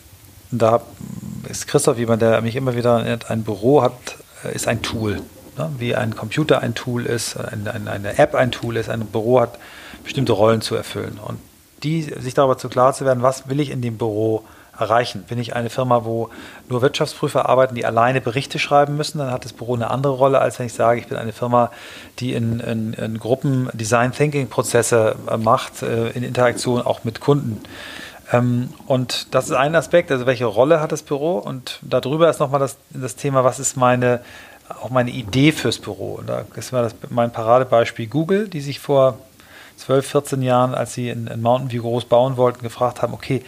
da ist Christoph jemand, der mich immer wieder nennt, ein Büro hat, äh, ist ein Tool. Ne? Wie ein Computer ein Tool ist, ein, ein, eine App ein Tool ist, ein Büro hat bestimmte Rollen zu erfüllen. Und die, sich darüber zu klar zu werden, was will ich in dem Büro erreichen. Bin ich eine Firma, wo nur Wirtschaftsprüfer arbeiten, die alleine Berichte schreiben müssen, dann hat das Büro eine andere Rolle, als wenn ich sage, ich bin eine Firma, die in, in, in Gruppen Design Thinking Prozesse äh, macht, äh, in Interaktion auch mit Kunden. Ähm, und das ist ein Aspekt, also welche Rolle hat das Büro? Und darüber ist nochmal das, das Thema, was ist meine, auch meine Idee fürs Büro? Und da ist mal das, mein Paradebeispiel Google, die sich vor 12, 14 Jahren, als sie in, in Mountain View groß bauen wollten, gefragt haben, okay,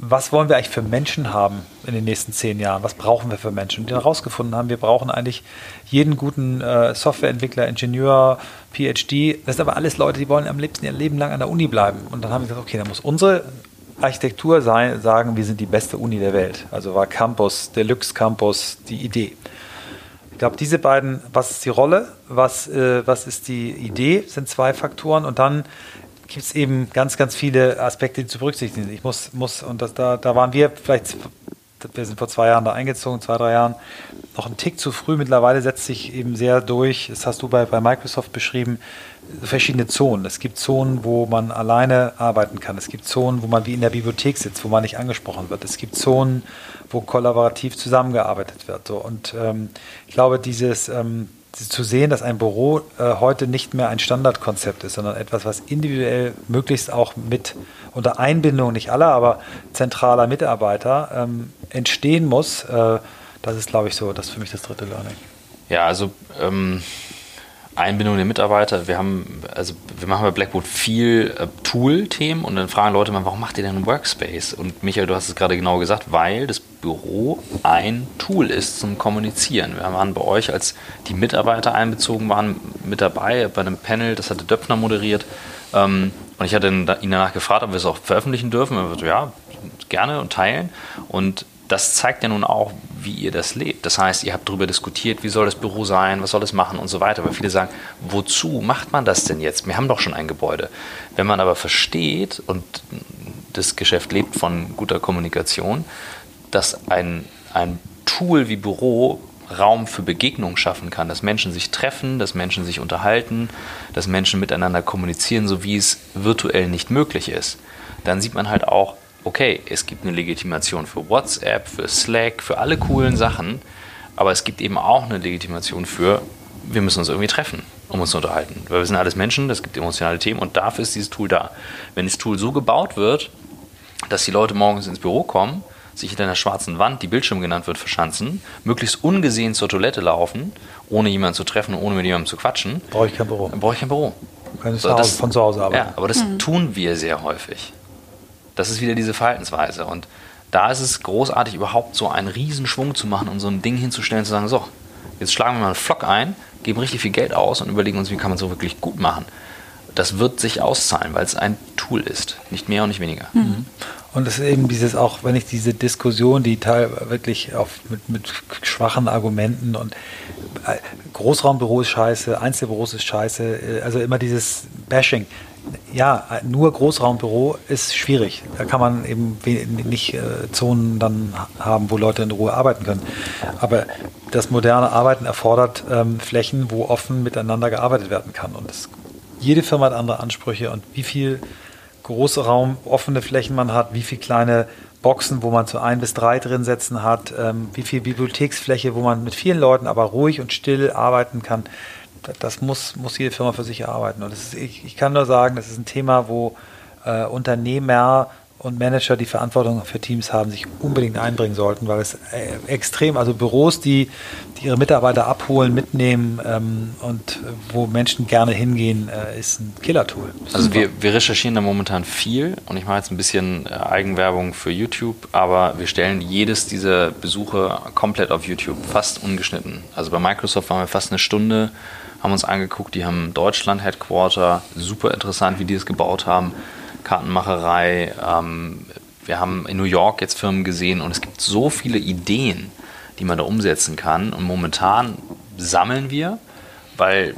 was wollen wir eigentlich für Menschen haben in den nächsten zehn Jahren? Was brauchen wir für Menschen? Und die herausgefunden haben, wir brauchen eigentlich jeden guten äh, Softwareentwickler, Ingenieur, PhD. Das sind aber alles Leute, die wollen am liebsten ihr Leben lang an der Uni bleiben. Und dann haben wir gesagt, okay, dann muss unsere Architektur sein, sagen, wir sind die beste Uni der Welt. Also war Campus, Deluxe Campus die Idee. Ich glaube, diese beiden, was ist die Rolle, was, äh, was ist die Idee, sind zwei Faktoren. Und dann gibt es eben ganz, ganz viele Aspekte, die zu berücksichtigen sind. Ich muss, muss und das, da, da waren wir vielleicht, wir sind vor zwei Jahren da eingezogen, zwei, drei Jahren, noch ein Tick zu früh. Mittlerweile setzt sich eben sehr durch, das hast du bei, bei Microsoft beschrieben, verschiedene Zonen. Es gibt Zonen, wo man alleine arbeiten kann. Es gibt Zonen, wo man wie in der Bibliothek sitzt, wo man nicht angesprochen wird. Es gibt Zonen, wo kollaborativ zusammengearbeitet wird. So. Und ähm, ich glaube, dieses ähm, zu sehen, dass ein Büro äh, heute nicht mehr ein Standardkonzept ist, sondern etwas, was individuell möglichst auch mit unter Einbindung nicht aller, aber zentraler Mitarbeiter ähm, entstehen muss, äh, das ist, glaube ich, so, das ist für mich das dritte Learning. Ja, also ähm, Einbindung der Mitarbeiter. Wir haben, also wir machen bei Blackboard viel äh, Tool-Themen und dann fragen Leute mal, warum macht ihr denn einen Workspace? Und Michael, du hast es gerade genau gesagt, weil das Büro ein Tool ist zum Kommunizieren. Wir waren bei euch, als die Mitarbeiter einbezogen waren, mit dabei bei einem Panel, das hatte Döpfner moderiert. Ähm, und ich hatte ihn danach gefragt, ob wir es auch veröffentlichen dürfen. Er so, ja, gerne und teilen. Und das zeigt ja nun auch, wie ihr das lebt. Das heißt, ihr habt darüber diskutiert, wie soll das Büro sein, was soll es machen und so weiter. Aber viele sagen, wozu macht man das denn jetzt? Wir haben doch schon ein Gebäude. Wenn man aber versteht, und das Geschäft lebt von guter Kommunikation, dass ein, ein Tool wie Büro Raum für Begegnung schaffen kann, dass Menschen sich treffen, dass Menschen sich unterhalten, dass Menschen miteinander kommunizieren, so wie es virtuell nicht möglich ist, dann sieht man halt auch, okay, es gibt eine Legitimation für WhatsApp, für Slack, für alle coolen Sachen, aber es gibt eben auch eine Legitimation für, wir müssen uns irgendwie treffen, um uns zu unterhalten. Weil wir sind alles Menschen, es gibt emotionale Themen und dafür ist dieses Tool da. Wenn das Tool so gebaut wird, dass die Leute morgens ins Büro kommen, sich hinter einer schwarzen Wand, die Bildschirm genannt wird, verschanzen, möglichst ungesehen zur Toilette laufen, ohne jemanden zu treffen, ohne mit jemandem zu quatschen. Brauche ich kein Büro. Brauche ich kein Büro. Kann ich so, das, von zu Hause arbeiten. Ja, aber das mhm. tun wir sehr häufig. Das ist wieder diese Verhaltensweise. Und da ist es großartig, überhaupt so einen Riesenschwung zu machen und so ein Ding hinzustellen, zu sagen, so, jetzt schlagen wir mal einen Flock ein, geben richtig viel Geld aus und überlegen uns, wie kann man so wirklich gut machen. Das wird sich auszahlen, weil es ein Tool ist, nicht mehr und nicht weniger. Mhm. Und es ist eben dieses auch, wenn ich diese Diskussion, die teil wirklich auf, mit, mit schwachen Argumenten und äh, Großraumbüro ist scheiße, Einzelbüros ist scheiße, äh, also immer dieses Bashing ja, nur Großraumbüro ist schwierig. Da kann man eben nicht äh, Zonen dann haben, wo Leute in Ruhe arbeiten können. Aber das moderne Arbeiten erfordert ähm, Flächen, wo offen miteinander gearbeitet werden kann. Und das, jede Firma hat andere Ansprüche und wie viel große Raum, offene Flächen man hat, wie viele kleine Boxen, wo man zu ein bis drei drin setzen hat, ähm, wie viel Bibliotheksfläche, wo man mit vielen Leuten aber ruhig und still arbeiten kann. Das muss, muss jede Firma für sich erarbeiten. Und ist, ich, ich, kann nur sagen, das ist ein Thema, wo äh, Unternehmer und Manager, die Verantwortung für Teams haben, sich unbedingt einbringen sollten, weil es äh, extrem, also Büros, die, die ihre Mitarbeiter abholen, mitnehmen ähm, und wo Menschen gerne hingehen, äh, ist ein Killer-Tool. Also wir, wir, recherchieren da momentan viel und ich mache jetzt ein bisschen äh, Eigenwerbung für YouTube, aber wir stellen jedes dieser Besuche komplett auf YouTube, fast ungeschnitten. Also bei Microsoft waren wir fast eine Stunde, haben uns angeguckt, die haben Deutschland Headquarter, super interessant, wie die es gebaut haben Kartenmacherei. Ähm, wir haben in New York jetzt Firmen gesehen und es gibt so viele Ideen, die man da umsetzen kann. Und momentan sammeln wir, weil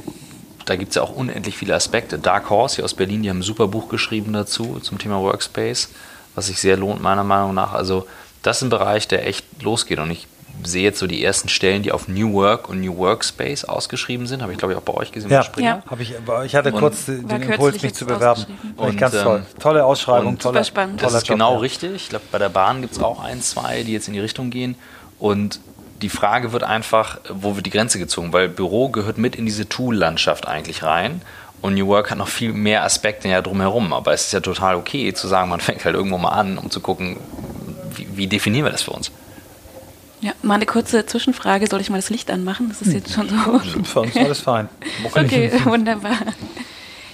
da gibt es ja auch unendlich viele Aspekte. Dark Horse hier aus Berlin, die haben ein super Buch geschrieben dazu zum Thema Workspace, was sich sehr lohnt, meiner Meinung nach. Also, das ist ein Bereich, der echt losgeht. Und ich sehe jetzt so die ersten Stellen, die auf New Work und New Workspace ausgeschrieben sind. Habe ich, glaube ich, auch bei euch gesehen. Ja, ja. Habe ich, ich hatte und kurz den Impuls, mich zu bewerben. Und, ganz ähm, toll. Tolle Ausschreibung, tolle, spannend. Das ist Job, genau ja. richtig. Ich glaube, bei der Bahn gibt es auch ein, zwei, die jetzt in die Richtung gehen. Und die Frage wird einfach, wo wird die Grenze gezogen? Weil Büro gehört mit in diese Tool-Landschaft eigentlich rein. Und New Work hat noch viel mehr Aspekte ja drumherum. Aber es ist ja total okay zu sagen, man fängt halt irgendwo mal an, um zu gucken, wie, wie definieren wir das für uns? Ja, mal eine kurze Zwischenfrage. Soll ich mal das Licht anmachen? Das ist jetzt schon so. Für uns alles fein. Okay, wunderbar.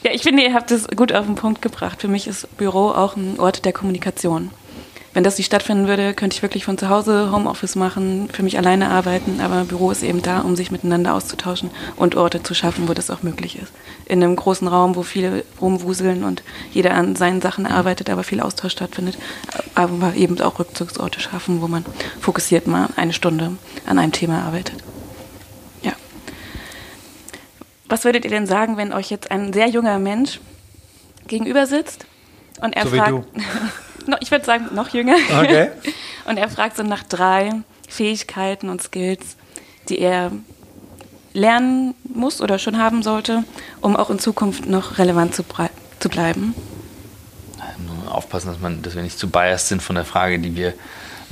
Ja, ich finde, ihr habt es gut auf den Punkt gebracht. Für mich ist Büro auch ein Ort der Kommunikation wenn das nicht stattfinden würde, könnte ich wirklich von zu Hause Homeoffice machen, für mich alleine arbeiten, aber Büro ist eben da, um sich miteinander auszutauschen und Orte zu schaffen, wo das auch möglich ist. In einem großen Raum, wo viele rumwuseln und jeder an seinen Sachen arbeitet, aber viel Austausch stattfindet, aber eben auch Rückzugsorte schaffen, wo man fokussiert mal eine Stunde an einem Thema arbeitet. Ja. Was würdet ihr denn sagen, wenn euch jetzt ein sehr junger Mensch gegenüber sitzt und er so fragt, (laughs) ich würde sagen, noch jünger. Okay. (laughs) Und er fragt so nach drei Fähigkeiten und Skills, die er lernen muss oder schon haben sollte, um auch in Zukunft noch relevant zu, zu bleiben. Nur aufpassen, dass, man, dass wir nicht zu biased sind von der Frage, die wir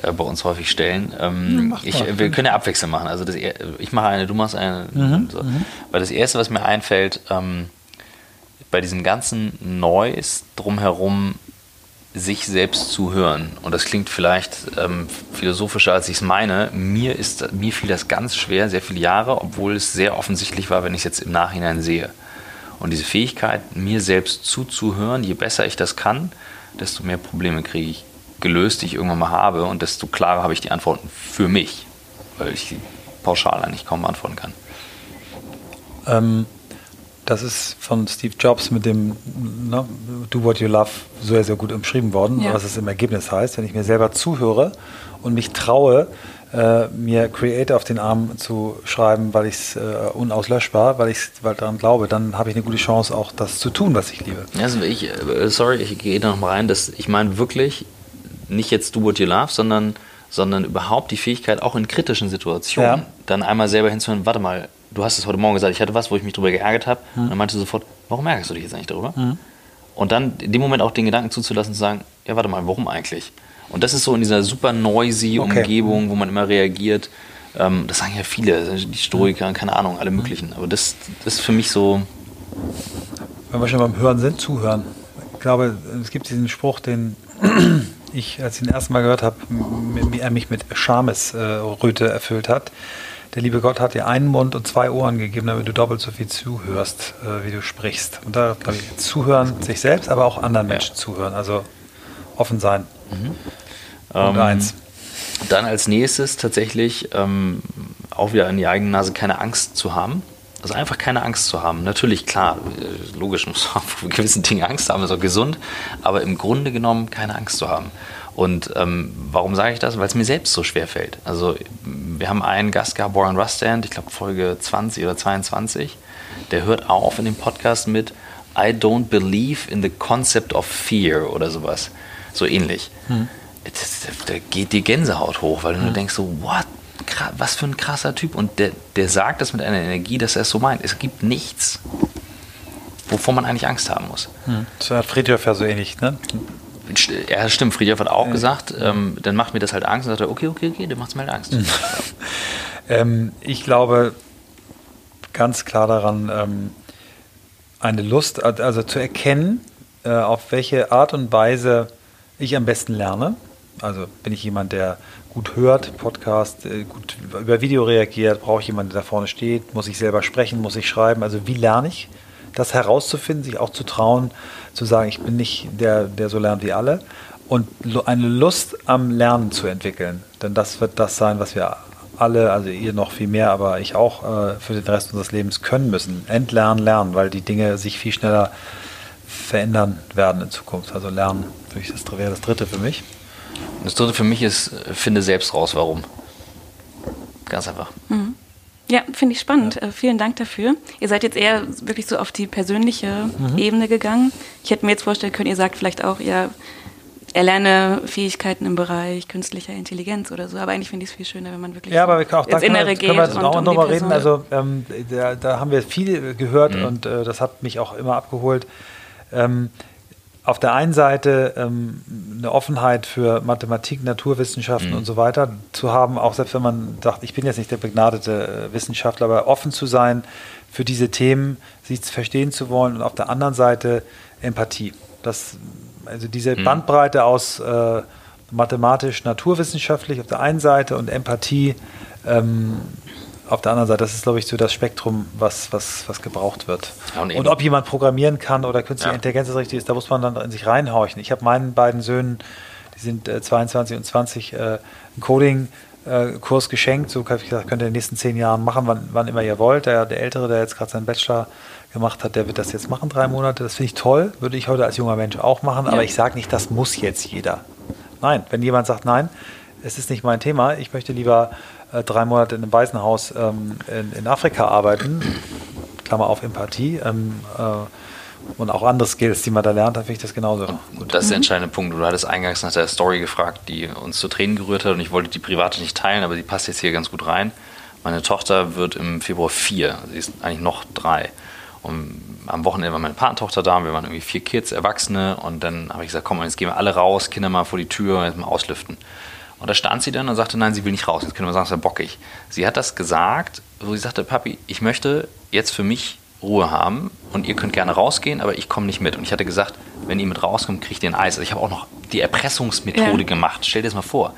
äh, bei uns häufig stellen. Ähm, ich, wir können ja abwechselnd machen. Also das, ich mache eine, du machst eine. Mhm, so. mhm. Weil das Erste, was mir einfällt, ähm, bei diesem ganzen Neues drumherum sich selbst zu hören. Und das klingt vielleicht ähm, philosophischer, als ich es meine. Mir, ist, mir fiel das ganz schwer, sehr viele Jahre, obwohl es sehr offensichtlich war, wenn ich es jetzt im Nachhinein sehe. Und diese Fähigkeit, mir selbst zuzuhören, je besser ich das kann, desto mehr Probleme kriege ich gelöst, die ich irgendwann mal habe, und desto klarer habe ich die Antworten für mich, weil ich pauschal eigentlich kaum beantworten kann. Ähm, das ist von Steve Jobs mit dem ne, Do What You Love sehr, sehr gut umschrieben worden, ja. was es im Ergebnis heißt. Wenn ich mir selber zuhöre und mich traue, äh, mir Create auf den Arm zu schreiben, weil ich es äh, unauslöschbar, weil ich weil daran glaube, dann habe ich eine gute Chance, auch das zu tun, was ich liebe. Also ich, äh, sorry, ich gehe da noch mal rein. Dass, ich meine wirklich nicht jetzt Do What You Love, sondern, sondern überhaupt die Fähigkeit, auch in kritischen Situationen, ja. dann einmal selber hinzuhören, warte mal, du hast es heute Morgen gesagt, ich hatte was, wo ich mich darüber geärgert habe. Hm. Und dann meinte du sofort, warum ärgerst du dich jetzt eigentlich darüber? Hm. Und dann in dem Moment auch den Gedanken zuzulassen, zu sagen, ja, warte mal, warum eigentlich? Und das ist so in dieser super noisy okay. Umgebung, wo man immer reagiert. Ähm, das sagen ja viele, die Stoiker, keine Ahnung, alle möglichen. Aber das, das ist für mich so. Wenn wir schon beim Hören sind, zuhören. Ich glaube, es gibt diesen Spruch, den (clears throat) ich, als ich ihn ersten Mal gehört habe, wie er mich mit Schamesröte erfüllt hat der liebe Gott hat dir einen Mund und zwei Ohren gegeben, damit du doppelt so viel zuhörst, äh, wie du sprichst. Und da glaube ich, zuhören sich selbst, aber auch anderen Menschen ja. zuhören. Also offen sein. Mhm. Und ähm, eins. Dann als nächstes tatsächlich ähm, auch wieder an die eigene Nase keine Angst zu haben. Also einfach keine Angst zu haben. Natürlich, klar, äh, logisch muss man vor (laughs) gewissen Dingen Angst haben, ist auch gesund, aber im Grunde genommen keine Angst zu haben. Und ähm, warum sage ich das? Weil es mir selbst so schwer fällt. Also wir haben einen Gast gehabt, Warren Rustand, ich glaube Folge 20 oder 22, der hört auf in dem Podcast mit I don't believe in the concept of fear oder sowas. So ähnlich. Hm. Da geht die Gänsehaut hoch, weil du hm. nur denkst so, what? Was für ein krasser Typ. Und der, der sagt das mit einer Energie, dass er es so meint. Es gibt nichts, wovor man eigentlich Angst haben muss. Hm. Das hat Friedhof ja so ähnlich, ne? Ja, stimmt. Friedhof hat auch ja. gesagt, ähm, dann macht mir das halt Angst. Und sagt er, okay, okay, okay, dann macht es mir halt Angst. (laughs) ähm, ich glaube ganz klar daran, ähm, eine Lust, also zu erkennen, äh, auf welche Art und Weise ich am besten lerne. Also bin ich jemand, der gut hört, Podcast, äh, gut über Video reagiert, brauche ich jemanden, der da vorne steht, muss ich selber sprechen, muss ich schreiben. Also wie lerne ich? Das herauszufinden, sich auch zu trauen, zu sagen, ich bin nicht der, der so lernt wie alle. Und eine Lust am Lernen zu entwickeln. Denn das wird das sein, was wir alle, also ihr noch viel mehr, aber ich auch äh, für den Rest unseres Lebens können müssen. Entlernen, lernen, weil die Dinge sich viel schneller verändern werden in Zukunft. Also lernen das wäre das dritte für mich. Das dritte für mich ist, finde selbst raus, warum. Ganz einfach. Mhm. Ja, finde ich spannend. Ja. Äh, vielen Dank dafür. Ihr seid jetzt eher wirklich so auf die persönliche mhm. Ebene gegangen. Ich hätte mir jetzt vorstellen können, ihr sagt vielleicht auch, ihr erlerne Fähigkeiten im Bereich künstlicher Intelligenz oder so. Aber eigentlich finde ich es viel schöner, wenn man wirklich ja, aber auch ins Innere wir, geht. Können wir jetzt auch um nochmal reden. Also ähm, da, da, haben wir viel gehört mhm. und äh, das hat mich auch immer abgeholt. Ähm, auf der einen Seite ähm, eine Offenheit für Mathematik, Naturwissenschaften mhm. und so weiter zu haben, auch selbst wenn man sagt, ich bin jetzt nicht der begnadete äh, Wissenschaftler, aber offen zu sein für diese Themen, sie verstehen zu wollen und auf der anderen Seite Empathie. Das also diese mhm. Bandbreite aus äh, mathematisch, naturwissenschaftlich auf der einen Seite und Empathie ähm, auf der anderen Seite. Das ist, glaube ich, so das Spektrum, was, was, was gebraucht wird. Ja, und, und, ob jemand programmieren kann oder künstliche ja. Intelligenz das richtig ist, da muss man dann in sich reinhorchen. Ich habe meinen beiden Söhnen, die sind äh, 22 und 20, äh, einen Coding-Kurs äh, geschenkt. So habe ich gesagt, könnt ihr in den nächsten zehn Jahren machen, wann, wann immer ihr wollt. Der, der Ältere, der jetzt gerade seinen Bachelor gemacht hat, der wird das jetzt machen, drei Monate. Das finde ich toll, würde ich heute als junger Mensch auch machen, ja. aber ich sage nicht, das muss jetzt jeder. Nein, wenn jemand sagt, nein, es ist nicht mein Thema, ich möchte lieber äh, drei Monate in einem Waisenhaus ähm, in, in, Afrika arbeiten, Klammer auf Empathie, ähm, äh, und auch andere Skills, die man da lernt, dann finde ich das genauso. Und das ist der entscheidende Punkt. Du hattest eingangs nach der Story gefragt, die uns zu Tränen gerührt hat und ich wollte die private nicht teilen, aber die passt jetzt hier ganz gut rein. Meine Tochter wird im Februar vier, sie ist eigentlich noch drei. Und am Wochenende war meine Patentochter da, wir waren irgendwie vier Kids, Erwachsene. Und dann habe ich gesagt, komm, jetzt gehen wir alle raus, Kinder mal vor die Tür, jetzt mal auslüften. Und da stand sie dann und sagte, nein, sie will nicht raus. Jetzt können wir sagen, es ist ja bockig. Sie hat das gesagt, wo sie sagte, Papi, ich möchte jetzt für mich Ruhe haben und ihr könnt gerne rausgehen, aber ich komme nicht mit. Und ich hatte gesagt, wenn ihr mit rauskommt, kriegt ihr ein Eis. Also ich habe auch noch die Erpressungsmethode ja. gemacht. Stell dir das mal vor.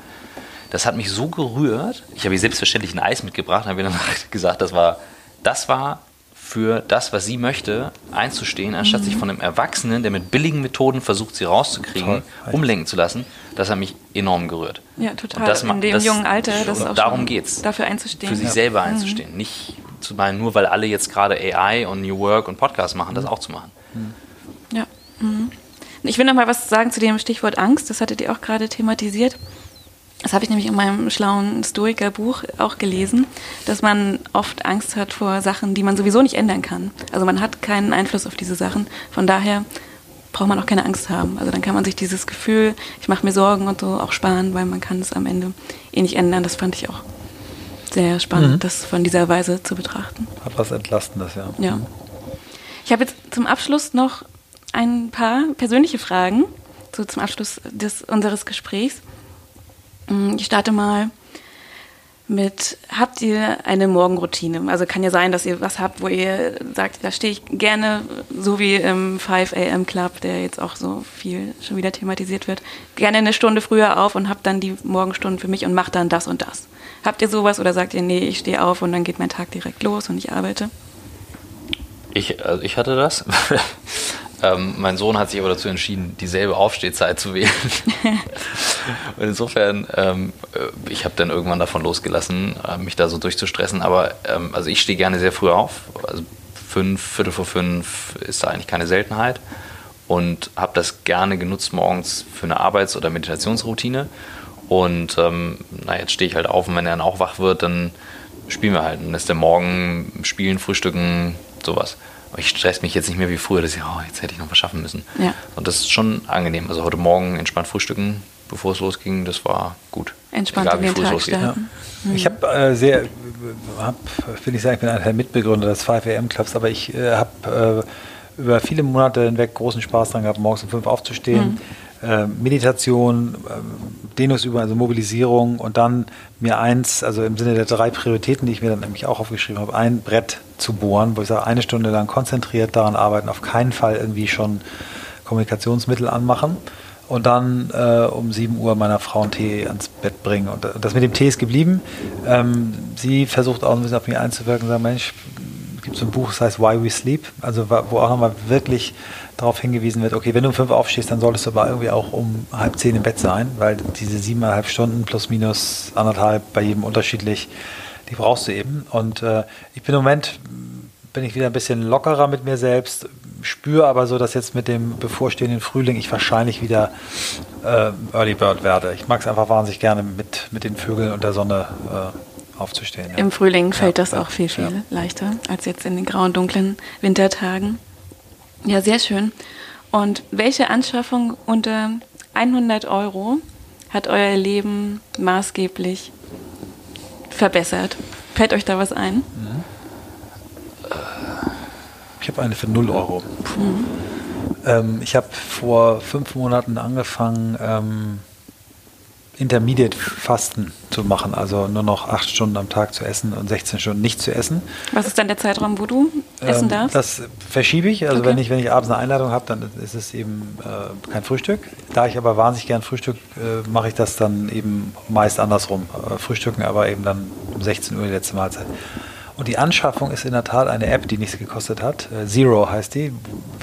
Das hat mich so gerührt. Ich habe ihr selbstverständlich ein Eis mitgebracht und habe ihr dann (laughs) gesagt, das war, das war für das, was sie möchte, einzustehen, anstatt mhm. sich von einem Erwachsenen, der mit billigen Methoden versucht, sie rauszukriegen, Toll. umlenken zu lassen. Das hat mich enorm gerührt. Ja, total. Das, In dem das, jungen Alter, das auch darum geht's. Dafür einzustehen. Für sich ja. selber mhm. einzustehen. Mhm. Nicht zu meinen, nur weil alle jetzt gerade AI und New Work und Podcast machen, das mhm. auch zu machen. Mhm. Ja. Mhm. Ich will noch mal was sagen zu dem Stichwort Angst. Das hattet ihr auch gerade thematisiert. Das habe ich nämlich in meinem schlauen Stoiker-Buch auch gelesen, dass man oft Angst hat vor Sachen, die man sowieso nicht ändern kann. Also man hat keinen Einfluss auf diese Sachen. Von daher braucht man auch keine Angst haben. Also dann kann man sich dieses Gefühl, ich mache mir Sorgen und so auch sparen, weil man kann es am Ende eh nicht ändern. Das fand ich auch sehr spannend, mhm. das von dieser Weise zu betrachten. Hat was Entlastendes, ja. Ja. Ich habe jetzt zum Abschluss noch ein paar persönliche Fragen, so zum Abschluss des, unseres Gesprächs. Mm, ich starte mal mit, habt ihr eine Morgenroutine? Also kann ja sein, dass ihr was habt, wo ihr sagt, da stehe ich gerne, so wie im 5 AM Club, der jetzt auch so viel schon wieder thematisiert wird, gerne eine Stunde früher auf und habt dann die Morgenstunden für mich und macht dann das und das. Habt ihr sowas oder sagt ihr, nee, ich stehe auf und dann geht mein Tag direkt los und ich arbeite? Ich, also ich hatte das. (laughs) Ähm, mein Sohn hat sich aber dazu entschieden, dieselbe Aufstehzeit zu wählen. (laughs) und insofern, ähm, äh, ich habe dann irgendwann davon losgelassen, äh, mich da so durchzustressen. Aber ähm, also ich stehe gerne sehr früh auf. Also fünf, Viertel vor fünf ist da eigentlich keine Seltenheit. Und habe das gerne genutzt morgens für eine Arbeits- oder Meditationsroutine. Und ähm, na, jetzt stehe ich halt auf und wenn er dann auch wach wird, dann spielen wir halt. Dann ist der Morgen spielen, frühstücken, sowas. Aber ich stress mich jetzt nicht mehr wie früher, dass ich, oh, jetzt hätte ich noch was schaffen müssen. Ja. Und das ist schon angenehm. Also heute Morgen entspannt frühstücken, bevor es losging, das war gut. Entspannt Egal, in den Tag starten. Ja. Mhm. Ich habe äh, sehr, hab, will ich sagen, ich bin einer der Mitbegründer des 5am Clubs, aber ich äh, habe über viele Monate hinweg großen Spaß dran gehabt, morgens um fünf aufzustehen. Mhm. Äh, Meditation, äh, Dehnungsübungen, also Mobilisierung und dann mir eins, also im Sinne der drei Prioritäten, die ich mir dann nämlich auch aufgeschrieben habe, ein Brett zu bohren, wo ich sage, eine Stunde lang konzentriert daran arbeiten, auf keinen Fall irgendwie schon Kommunikationsmittel anmachen und dann äh, um 7 Uhr meiner Frau einen Tee ans Bett bringen. Und das mit dem Tee ist geblieben. Ähm, sie versucht auch ein bisschen auf mich einzuwirken und sagt, Mensch, gibt so ein Buch, das heißt Why We Sleep, also wo auch nochmal wirklich darauf hingewiesen wird, okay, wenn du um fünf aufstehst, dann solltest du aber irgendwie auch um halb zehn im Bett sein, weil diese siebeneinhalb Stunden plus minus anderthalb bei jedem unterschiedlich, die brauchst du eben. Und äh, ich bin im Moment bin ich wieder ein bisschen lockerer mit mir selbst, spüre aber so, dass jetzt mit dem bevorstehenden Frühling ich wahrscheinlich wieder äh, Early Bird werde. Ich mag es einfach wahnsinnig gerne mit, mit den Vögeln und der Sonne äh, aufzustehen. Ja. Im Frühling fällt ja, das auch viel, viel ja. leichter als jetzt in den grauen, dunklen Wintertagen. Ja, sehr schön. Und welche Anschaffung unter 100 Euro hat euer Leben maßgeblich verbessert? Fällt euch da was ein? Mhm. Ich habe eine für 0 Euro. Mhm. Ähm, ich habe vor fünf Monaten angefangen, ähm, Intermediate Fasten zu machen, also nur noch acht Stunden am Tag zu essen und 16 Stunden nicht zu essen. Was ist dann der Zeitraum, wo du essen ähm, darfst? Das verschiebe ich. Also okay. wenn ich wenn ich abends eine Einladung habe, dann ist es eben äh, kein Frühstück. Da ich aber wahnsinnig gern Frühstück, äh, mache ich das dann eben meist andersrum. Äh, frühstücken aber eben dann um 16 Uhr die letzte Mahlzeit. Und die Anschaffung ist in der Tat eine App, die nichts gekostet hat. Äh, Zero heißt die,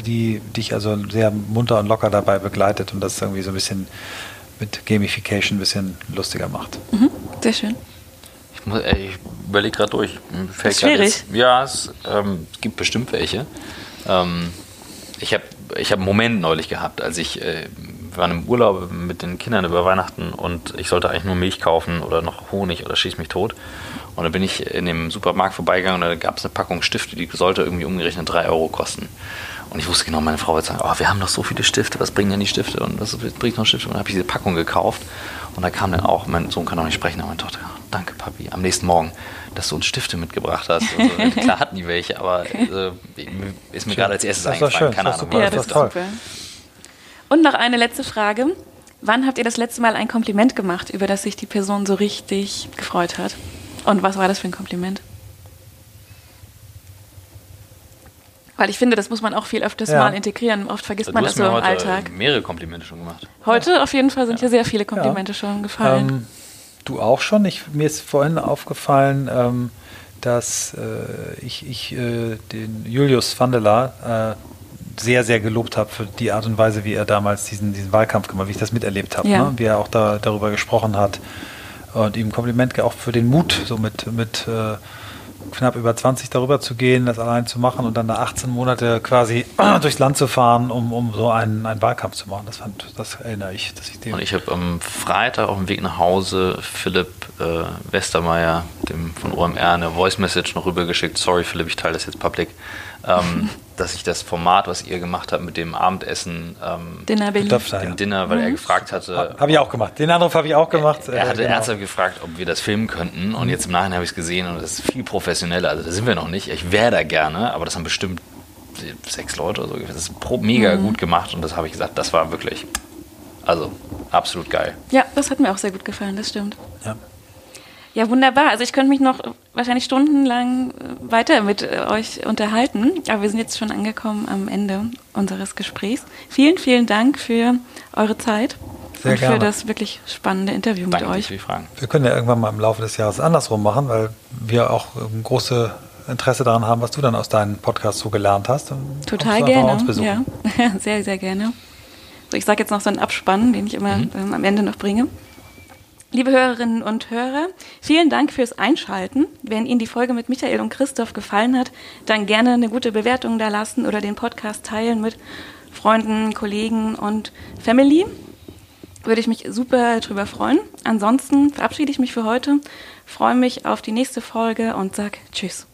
die dich also sehr munter und locker dabei begleitet und das irgendwie so ein bisschen mit Gamification ein bisschen lustiger macht. Mhm, sehr schön. Ich, muss, ey, ich überlege gerade durch. Fällt ist schwierig. Jetzt, ja, es, ähm, gibt bestimmt welche. Ähm, ich habe ich hab einen Moment neulich gehabt, als ich äh, wir waren im Urlaub mit den Kindern über Weihnachten und ich sollte eigentlich nur Milch kaufen oder noch Honig oder schieß mich tot. Und dann bin ich in dem Supermarkt vorbeigegangen und da gab es eine Packung Stifte, die sollte irgendwie umgerechnet 3 Euro kosten. Und ich wusste genau, meine Frau wird sagen, oh, wir haben noch so viele Stifte, was bringen denn die Stifte und was bringt noch Stifte? Und dann habe ich diese Packung gekauft und da kam dann auch, mein Sohn kann auch nicht sprechen, aber meine Tochter, danke Papi, am nächsten Morgen, dass du uns Stifte mitgebracht hast. So. (laughs) Klar hatten die welche, aber äh, ist mir gerade als erstes das eingefallen, keine Ahnung. Ja, das ist toll. Super. Und noch eine letzte Frage. Wann habt ihr das letzte Mal ein Kompliment gemacht, über das sich die Person so richtig gefreut hat? Und was war das für ein Kompliment? Weil ich finde, das muss man auch viel öfters ja. mal integrieren. Oft vergisst man das so im Alltag. mehrere Komplimente schon gemacht. Heute ja. auf jeden Fall sind ja. hier sehr viele Komplimente schon gefallen. Ähm, du auch schon? Ich, mir ist vorhin aufgefallen, ähm, dass äh, ich, ich äh, den Julius Vandela äh, sehr, sehr gelobt habe für die Art und Weise, wie er damals diesen, diesen Wahlkampf gemacht hat, wie ich das miterlebt habe. Ne? Wie er auch da, darüber gesprochen hat und ihm Kompliment auch für den Mut, so mit, mit äh, knapp über 20 darüber zu gehen, das allein zu machen und dann da 18 Monate quasi (clears throat) durchs Land zu fahren, um, um so einen, einen Wahlkampf zu machen. Das, fand, das erinnere ich. Dass ich und ich habe am Freitag auf dem Weg nach Hause Philipp äh, Westermeier, dem von OMR, eine Voice Message noch rübergeschickt. Sorry Philipp, ich teile das jetzt public ähm, dass ich das Format, was ihr gemacht habt mit dem Abendessen, ähm, Dinner Berlin. dem Dinner, weil mhm. er gefragt hatte. Habe ich auch gemacht. Den Anruf habe ich auch gemacht. Er, er hatte genau. ernsthaft gefragt, ob wir das filmen könnten. Und jetzt im Nachhinein habe ich es gesehen und das ist viel professioneller. Also da sind wir noch nicht. Ich wäre da gerne, aber das haben bestimmt sechs Leute oder so. Das ist mega mhm. gut gemacht und das habe ich gesagt, das war wirklich, also absolut geil. Ja, das hat mir auch sehr gut gefallen, das stimmt. Ja. Ja, wunderbar. Also ich könnte mich noch wahrscheinlich stundenlang äh, weiter mit äh, euch unterhalten, aber wir sind jetzt schon angekommen am Ende unseres Gesprächs. Vielen, vielen Dank für eure Zeit Sehr und gerne. für das wirklich spannende Interview Danke mit euch. Für die Fragen. Wir können ja irgendwann mal im Laufe des Jahres andersrum machen, weil wir auch ein großes Interesse daran haben, was du dann aus deinem Podcast so gelernt hast. Total gerne. Ja, (laughs) sehr, sehr gerne. So, ich sage jetzt noch so einen Abspann, den ich immer mhm. ähm, am Ende noch bringe. Liebe Hörerinnen und Hörer, vielen Dank fürs Einschalten. Wenn Ihnen die Folge mit Michael und Christoph gefallen hat, dann gerne eine gute Bewertung da lassen oder den Podcast teilen mit Freunden, Kollegen und Family. Würde ich mich super drüber freuen. Ansonsten verabschiede ich mich für heute, freue mich auf die nächste Folge und sag Tschüss.